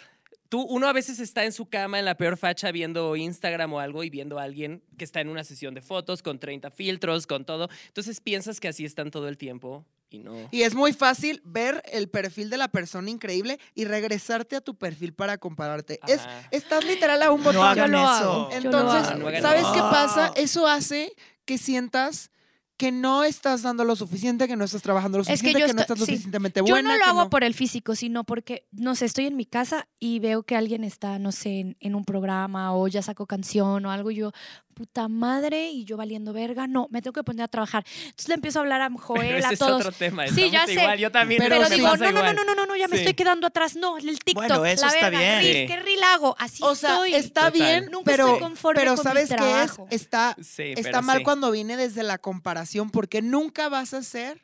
S2: tú, uno a veces está en su cama en la peor facha viendo Instagram o algo y viendo a alguien que está en una sesión de fotos con 30 filtros, con todo. Entonces piensas que así están todo el tiempo y no.
S3: Y es muy fácil ver el perfil de la persona increíble y regresarte a tu perfil para compararte. Es, estás literal a un botón.
S1: No hagan
S4: lo. Yo
S3: Entonces,
S4: hago.
S2: No hagan
S3: ¿sabes qué pasa? Eso hace que sientas que no estás dando lo suficiente, que no estás trabajando lo
S4: Es que
S3: suficiente,
S4: yo
S3: que, no estás lo
S4: sí.
S3: suficientemente
S4: Yo
S3: buena.
S4: no lo hago por el físico, sino porque, no sé, estoy en mi casa y veo que alguien está, no sé, en, en un programa o ya sacó canción o algo. Y yo, puta madre, y yo valiendo verga. No, me tengo que poner a trabajar. Entonces le empiezo a hablar a (laughs)
S2: Pero
S4: Joel,
S2: ese
S4: a
S2: es
S4: todos.
S2: otro tema.
S4: Sí, ya sé.
S2: Igual. Yo también.
S3: Pero
S4: Pero
S3: sí.
S4: digo, no, no, no, no, no, no, no, ya me estoy quedando atrás. No, el TikTok,
S1: Bueno, eso
S4: la
S1: está
S4: verga,
S1: bien.
S4: reel,
S2: Sí.
S4: ¿qué reel hago? Así
S3: O sea,
S4: estoy.
S3: está
S2: Total.
S3: bien,
S4: Nunca
S3: pero,
S4: estoy conforme
S3: pero
S4: con mi
S3: ¿sabes qué es?
S4: trabajo.
S3: Está,
S2: Sí,
S3: está mal
S2: sí.
S3: cuando viene desde la comparación porque nunca vas a ser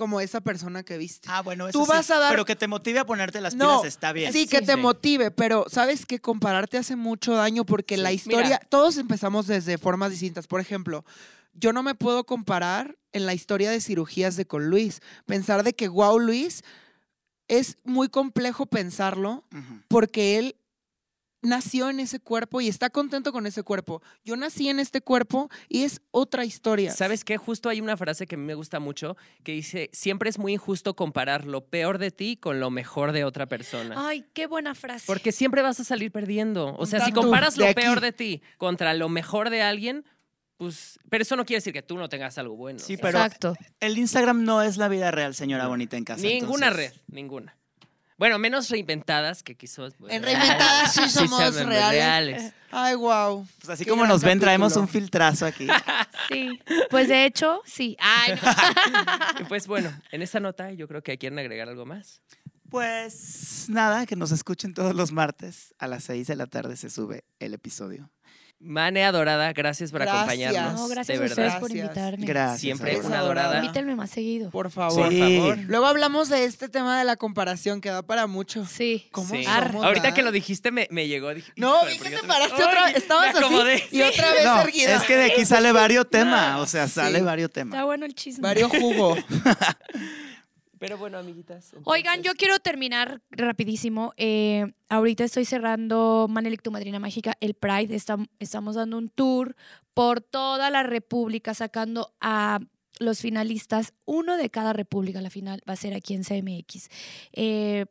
S3: como esa persona que viste.
S1: Ah, bueno, eso
S3: Tú
S1: sí.
S3: vas a dar-
S1: Pero que te motive a ponerte las
S3: No,
S1: pilas está bien.
S3: Sí, que
S2: Sí.
S3: te
S2: Sí.
S3: motive, pero sabes que compararte hace mucho daño porque la historia,
S2: Mira.
S3: todos empezamos desde formas distintas. Por ejemplo, yo no me puedo comparar en la historia de cirugías de con Luis. Pensar de que, wow, Luis, es muy complejo pensarlo porque él nació en ese cuerpo y está contento con ese cuerpo. Yo nací en este cuerpo y es otra historia.
S2: ¿Sabes qué? Justo hay una frase que a mí me gusta mucho que dice, siempre es muy injusto comparar lo peor de ti con lo mejor de otra persona.
S4: Ay, qué buena frase.
S2: Porque siempre vas a salir perdiendo. O sea, si comparas lo peor de ti contra lo mejor de alguien, pues... Pero eso no quiere decir que tú no tengas algo bueno.
S1: Sí, pero
S4: Exacto.
S1: el Instagram no es la vida real, señora bonita en casa.
S2: Ninguna
S1: entonces-
S2: red, ninguna. Bueno, menos reinventadas que quizás...
S3: En Reinventadas sí (laughs) somos
S2: son
S3: reales. Ay, wow.
S1: Pues así
S3: Qué
S1: como nos ven, traemos un filtrazo aquí. (laughs)
S4: Sí. Pues de hecho, sí. Ay, no. (laughs)
S2: Y Pues bueno, en esta nota yo creo que quieren agregar algo más.
S1: Pues nada, que nos escuchen todos los martes. A las 6 de la tarde se sube el episodio.
S2: Mane adorada, gracias por
S3: Gracias.
S2: acompañarnos.
S4: No,
S2: de
S4: gracias a
S2: verdad.
S4: ustedes por invitarme.
S1: Gracias.
S2: Siempre
S3: Eres
S2: una
S3: adorada.
S4: Invítenme más seguido.
S3: Por favor.
S2: Por
S1: Sí.
S2: favor.
S3: Luego hablamos de este tema de la comparación que da para mucho.
S4: Sí.
S3: ¿Cómo
S2: Sí.
S3: somos,
S2: Ahorita
S3: verdad?
S2: que lo dijiste me, me llegó. Dije,
S3: No,
S2: porque
S3: que te paraste otra vez. Estabas así y otra vez
S1: No,
S3: erguida.
S1: es que de aquí (laughs) sale varios temas. O sea,
S3: Sí.
S1: sale varios
S4: Está
S1: temas.
S4: bueno el chisme.
S3: Vario jugo. (laughs)
S2: Pero bueno, amiguitas.
S4: Oigan, yo quiero terminar rapidísimo. Eh, ahorita estoy cerrando Manelik, tu madrina mágica, el Pride. Estam- estamos dando un tour por toda la República, sacando a los finalistas, uno de cada república. La final va a ser aquí en CMX. Eh,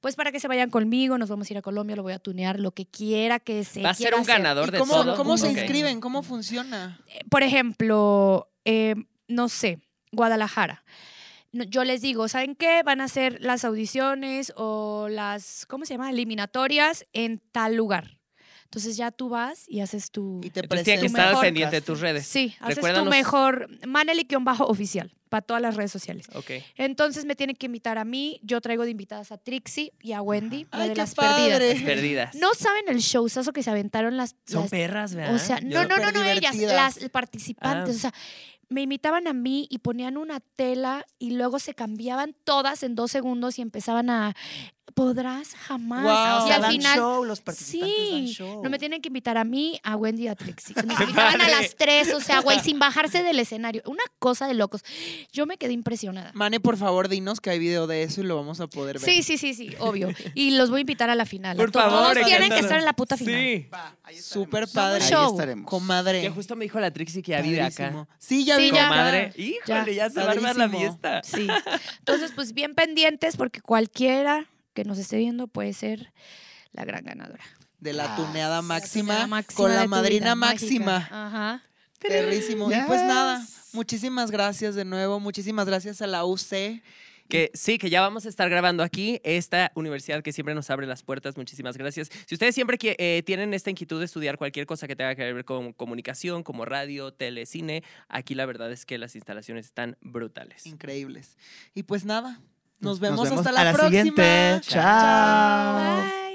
S4: pues para que se vayan conmigo, nos vamos a ir a Colombia, lo voy a tunear, lo que quiera que se
S2: Va a ser un
S4: hacer.
S2: ganador
S3: ¿Y
S2: de
S3: cómo,
S2: todo.
S3: cómo se inscriben? ¿Cómo funciona?
S4: por ejemplo, eh, no sé, Guadalajara. Yo les digo, ¿saben qué? Van a ser las audiciones o las, ¿cómo se llama? Eliminatorias en tal lugar. Entonces ya tú vas y haces tu...
S3: Y te
S2: Entonces que estar pendiente de tus redes.
S4: Sí, haces tu mejor bajo oficial para todas las redes sociales.
S2: Ok.
S4: Entonces me tienen que invitar a mí. Yo traigo de invitadas a Trixie y a Wendy, la
S3: Ay,
S4: de
S3: qué
S4: las
S3: padre.
S4: perdidas.
S2: Perdidas.
S4: No saben el showzazo que se aventaron las,
S2: Son
S4: las
S2: perras, ¿verdad?
S4: o sea,
S2: Yo-
S4: no, no, no, no, ellas, las participantes.
S2: Ah.
S4: O sea, me imitaban a mí y ponían una tela y luego se cambiaban todas en dos segundos y empezaban a. ¿Podrás? Jamás.
S3: Guau.
S1: O
S4: Y
S1: sea,
S4: al
S1: dan
S4: final.
S1: show, los participantes dan
S4: Sí,
S1: show.
S4: no me tienen que invitar a mí, a Wendy y a Trixie. (laughs) Nos invitaban a las tres, o sea, güey, sin bajarse del escenario. Una cosa de locos. Yo me quedé impresionada.
S3: Mane, por favor, dinos que hay video de eso y lo vamos a poder ver.
S4: Sí, sí, sí, sí, obvio. Y los voy a invitar a la final.
S2: Por
S4: Todos
S2: favor,
S4: tienen que estar en la puta final.
S2: Sí.
S1: Va, ahí estaremos.
S3: Súper padre.
S1: Ahí estaremos.
S3: Comadre.
S2: Que justo me dijo la Trixie que ya vive acá.
S3: Sí, ya
S4: Sí,
S3: vi.
S4: ya.
S2: Comadre. Híjole, ya, se va a armar la fiesta.
S4: Sí. Entonces, pues bien pendientes porque cualquiera que nos esté viendo puede ser la gran ganadora.
S3: De la
S1: Ah.
S3: tuneada máxima,
S4: La máxima
S3: con la madrina máxima.
S4: mágica. Ajá.
S3: Perrísimo. Y pues nada, muchísimas gracias de nuevo. Muchísimas gracias a la UC
S2: Que sí, que ya vamos a estar grabando aquí esta universidad que siempre nos abre las puertas. Muchísimas gracias. Si ustedes siempre eh, tienen esta inquietud de estudiar cualquier cosa que tenga que ver con comunicación, como radio, tele, cine, aquí la verdad es que las instalaciones están brutales.
S3: Increíbles. Y pues nada, nos
S1: Nos
S3: vemos, hasta
S1: a la,
S3: próxima.
S1: siguiente. Chao.
S4: Bye.